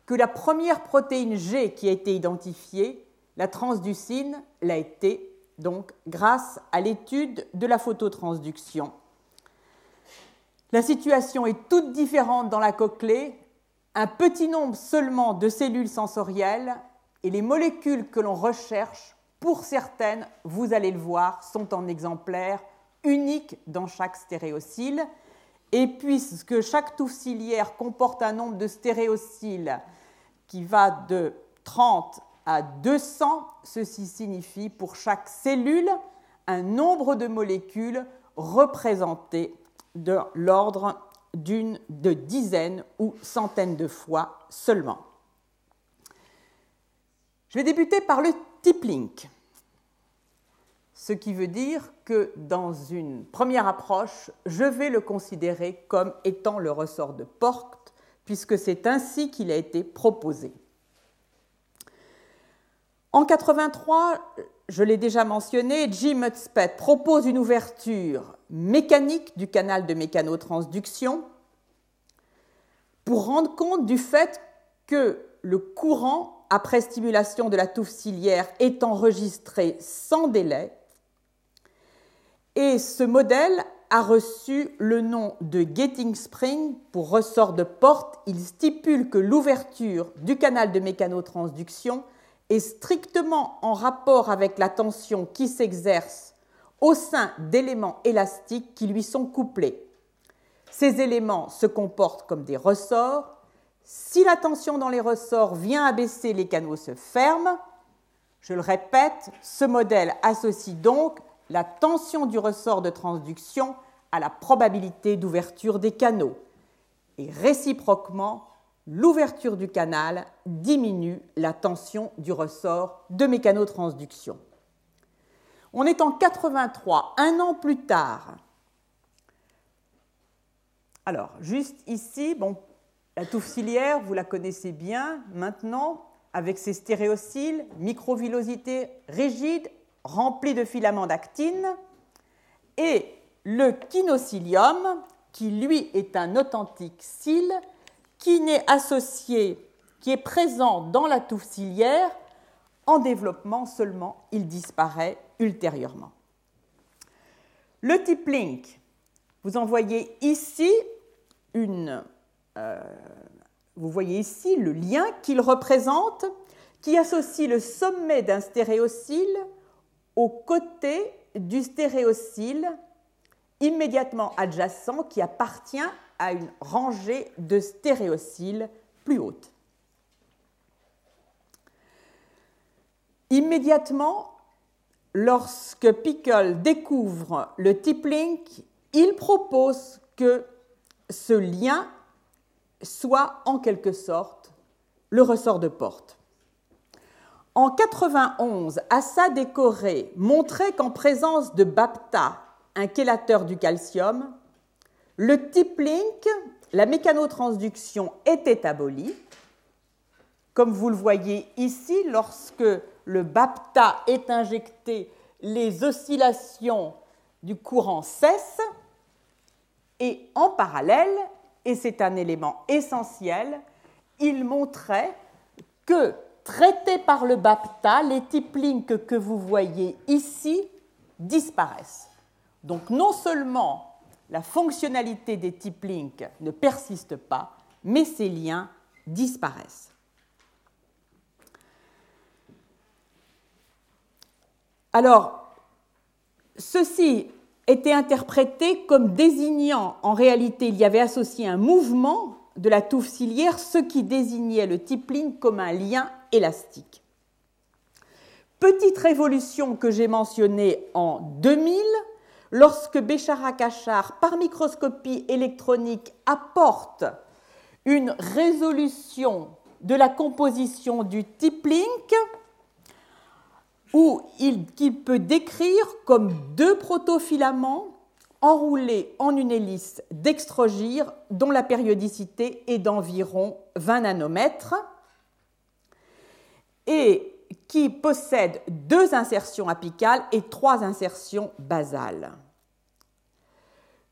que la première protéine G qui a été identifiée, la transducine, l'a été donc grâce à l'étude de la phototransduction. La situation est toute différente dans la cochlée, un petit nombre seulement de cellules sensorielles et les molécules que l'on recherche, pour certaines, vous allez le voir, sont en exemplaires uniques dans chaque stéréocyle et puisque chaque touffe ciliaire comporte un nombre de stéréocyles qui va de 30 à 200, ceci signifie pour chaque cellule un nombre de molécules représenté de l'ordre d'une de dizaines ou centaines de fois seulement. Je vais débuter par le type link ce qui veut dire que dans une première approche, je vais le considérer comme étant le ressort de porte, puisque c'est ainsi qu'il a été proposé. En 83, je l'ai déjà mentionné, Jim Hudspeth propose une ouverture mécanique du canal de mécanotransduction pour rendre compte du fait que le courant après stimulation de la touffe ciliaire est enregistré sans délai et ce modèle a reçu le nom de Getting Spring pour ressort de porte. Il stipule que l'ouverture du canal de mécanotransduction est strictement en rapport avec la tension qui s'exerce au sein d'éléments élastiques qui lui sont couplés. Ces éléments se comportent comme des ressorts. Si la tension dans les ressorts vient à baisser, les canaux se ferment. Je le répète, ce modèle associe donc la tension du ressort de transduction à la probabilité d'ouverture des canaux. Et réciproquement, l'ouverture du canal diminue la tension du ressort de mécanotransduction. On est en 83, un an plus tard. Alors, juste ici, bon, la touffe ciliaire, vous la connaissez bien maintenant, avec ses stéréociles, microvillosité rigide, remplie de filaments d'actine, et le kinocilium, qui lui est un authentique cil, qui n'est associé, qui est présent dans la touffe ciliaire, en développement seulement, il disparaît ultérieurement. Le type link, vous en voyez ici une euh, voyez ici le lien qu'il représente, qui associe le sommet d'un stéréocyle au côté du stéréocyle immédiatement adjacent qui appartient à une rangée de stéréociles plus haute. Immédiatement, lorsque Pickle découvre le tip link, il propose que ce lien soit en quelque sorte le ressort de porte. En 91, Assa décoré montrait qu'en présence de BAPTA, un chélateur du calcium, le type link, la mécanotransduction était abolie. Comme vous le voyez ici, lorsque le BAPTA est injecté, les oscillations du courant cessent et en parallèle, et c'est un élément essentiel, il montrait que traités par le BAPTA, les types links que vous voyez ici disparaissent. Donc non seulement la fonctionnalité des types links ne persiste pas, mais ces liens disparaissent. Alors, ceci était interprété comme désignant, en réalité, il y avait associé un mouvement de la touffe ciliaire, ce qui désignait le tippling comme un lien élastique. Petite révolution que j'ai mentionnée en 2000, lorsque Béchara-Cachard, par microscopie électronique, apporte une résolution de la composition du il, qu'il peut décrire comme deux protofilaments enroulés en une hélice dextrogire dont la périodicité est d'environ 20 nanomètres. Et qui possèdent deux insertions apicales et trois insertions basales.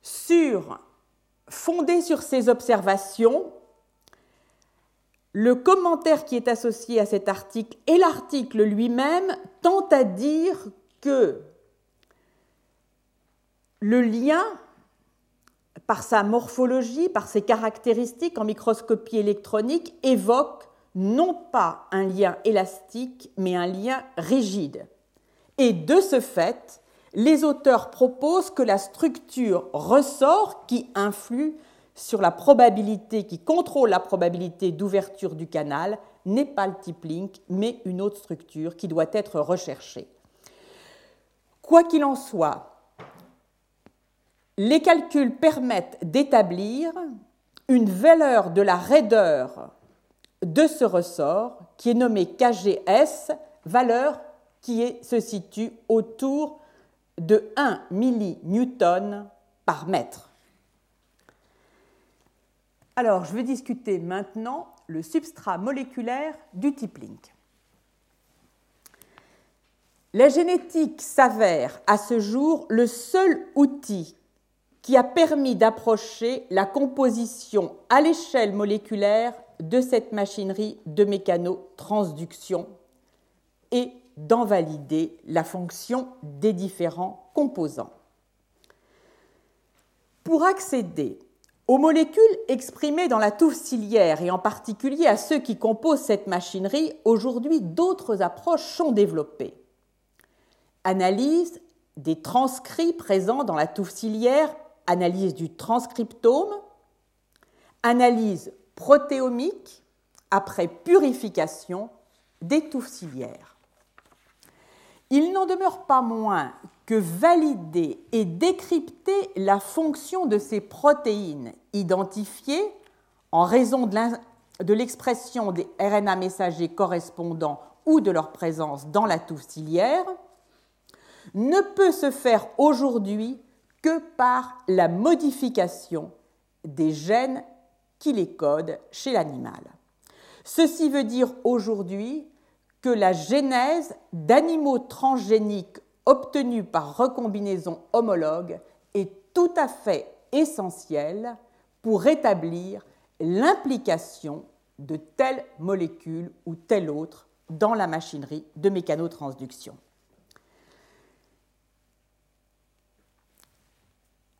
Sur, fondé sur ces observations, le commentaire qui est associé à cet article et l'article lui-même tend à dire que le lien, par sa morphologie, par ses caractéristiques en microscopie électronique, évoque non pas un lien élastique, mais un lien rigide. Et de ce fait, les auteurs proposent que la structure ressort qui influe sur la probabilité, qui contrôle la probabilité d'ouverture du canal, n'est pas le type link, mais une autre structure qui doit être recherchée. Quoi qu'il en soit, les calculs permettent d'établir une valeur de la raideur de ce ressort qui est nommé KGS, valeur qui se situe autour de 1 millinewton par mètre. Alors, je vais discuter maintenant le substrat moléculaire du type link. La génétique s'avère à ce jour le seul outil qui a permis d'approcher la composition à l'échelle moléculaire de cette machinerie de mécanotransduction et d'en valider la fonction des différents composants. Pour accéder aux molécules exprimées dans la touffe ciliaire et en particulier à ceux qui composent cette machinerie, aujourd'hui d'autres approches sont développées. Analyse des transcrits présents dans la touffe ciliaire, analyse du transcriptome, analyse protéomique après purification des touffes ciliaires. Il n'en demeure pas moins que valider et décrypter la fonction de ces protéines identifiées en raison de l'expression des RNA messagers correspondants ou de leur présence dans la touffe ciliaire ne peut se faire aujourd'hui que par la modification des gènes qui les codent chez l'animal. Ceci veut dire aujourd'hui que la genèse d'animaux transgéniques obtenus par recombinaison homologue est tout à fait essentielle pour rétablir l'implication de telle molécule ou telle autre dans la machinerie de mécanotransduction.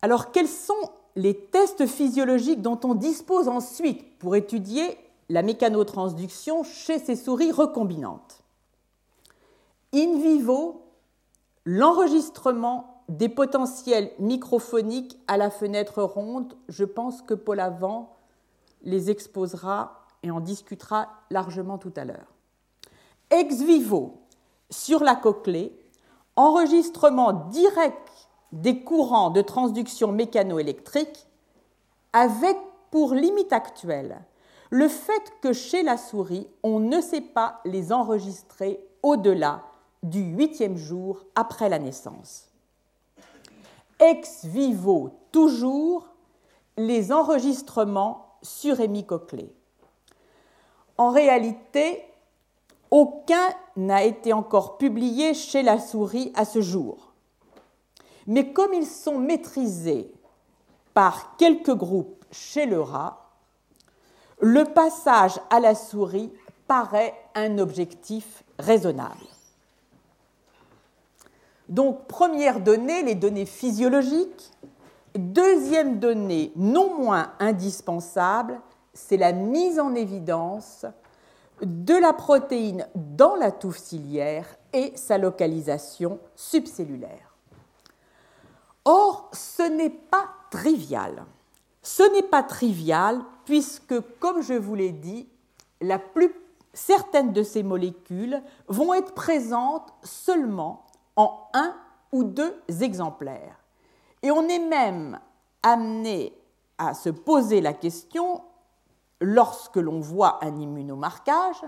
Alors, quels sont les tests physiologiques dont on dispose ensuite pour étudier la mécanotransduction chez ces souris recombinantes In vivo, l'enregistrement des potentiels microphoniques à la fenêtre ronde, je pense que Paul Avant les exposera et en discutera largement tout à l'heure. Ex vivo, sur la cochlée, enregistrement direct des courants de transduction mécanoélectrique avec pour limite actuelle le fait que chez la souris, on ne sait pas les enregistrer au-delà du huitième jour après la naissance. Ex vivo, toujours, les enregistrements sur hémicochlée. En réalité, aucun n'a été encore publié chez la souris à ce jour. Mais comme ils sont maîtrisés par quelques groupes chez le rat, le passage à la souris paraît un objectif raisonnable. Donc, première donnée, les données physiologiques. Deuxième donnée, non moins indispensable, c'est la mise en évidence de la protéine dans la touffe ciliaire et sa localisation subcellulaire. Or, ce n'est pas trivial. Ce n'est pas trivial puisque, comme je vous l'ai dit, certaines de ces molécules vont être présentes seulement en un ou deux exemplaires. Et on est même amené à se poser la question, lorsque l'on voit un immunomarquage,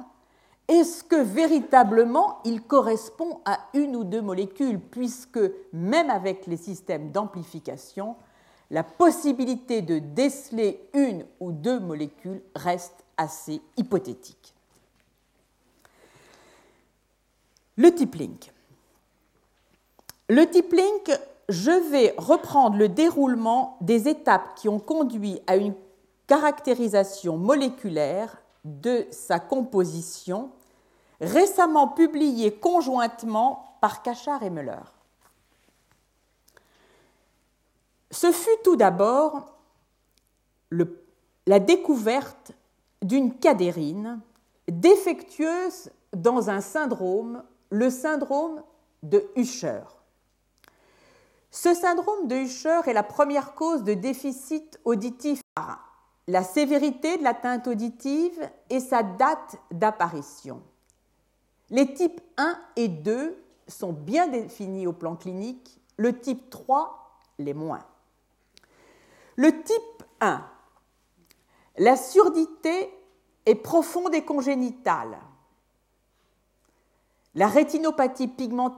est-ce que véritablement il correspond à une ou deux molécules, puisque même avec les systèmes d'amplification, la possibilité de déceler une ou deux molécules reste assez hypothétique. Le type link. Le type link, je vais reprendre le déroulement des étapes qui ont conduit à une caractérisation moléculaire de sa composition, récemment publiée conjointement par Cachard et Müller. Ce fut tout d'abord la découverte d'une cadérine défectueuse dans un syndrome, le syndrome de Usher. Ce syndrome de Usher est la première cause de déficit auditif la sévérité de l'atteinte auditive et sa date d'apparition. Les types 1 et 2 sont bien définis au plan clinique, le type 3 les moins. Le type 1, la surdité est profonde et congénitale. La rétinopathie pigmentaire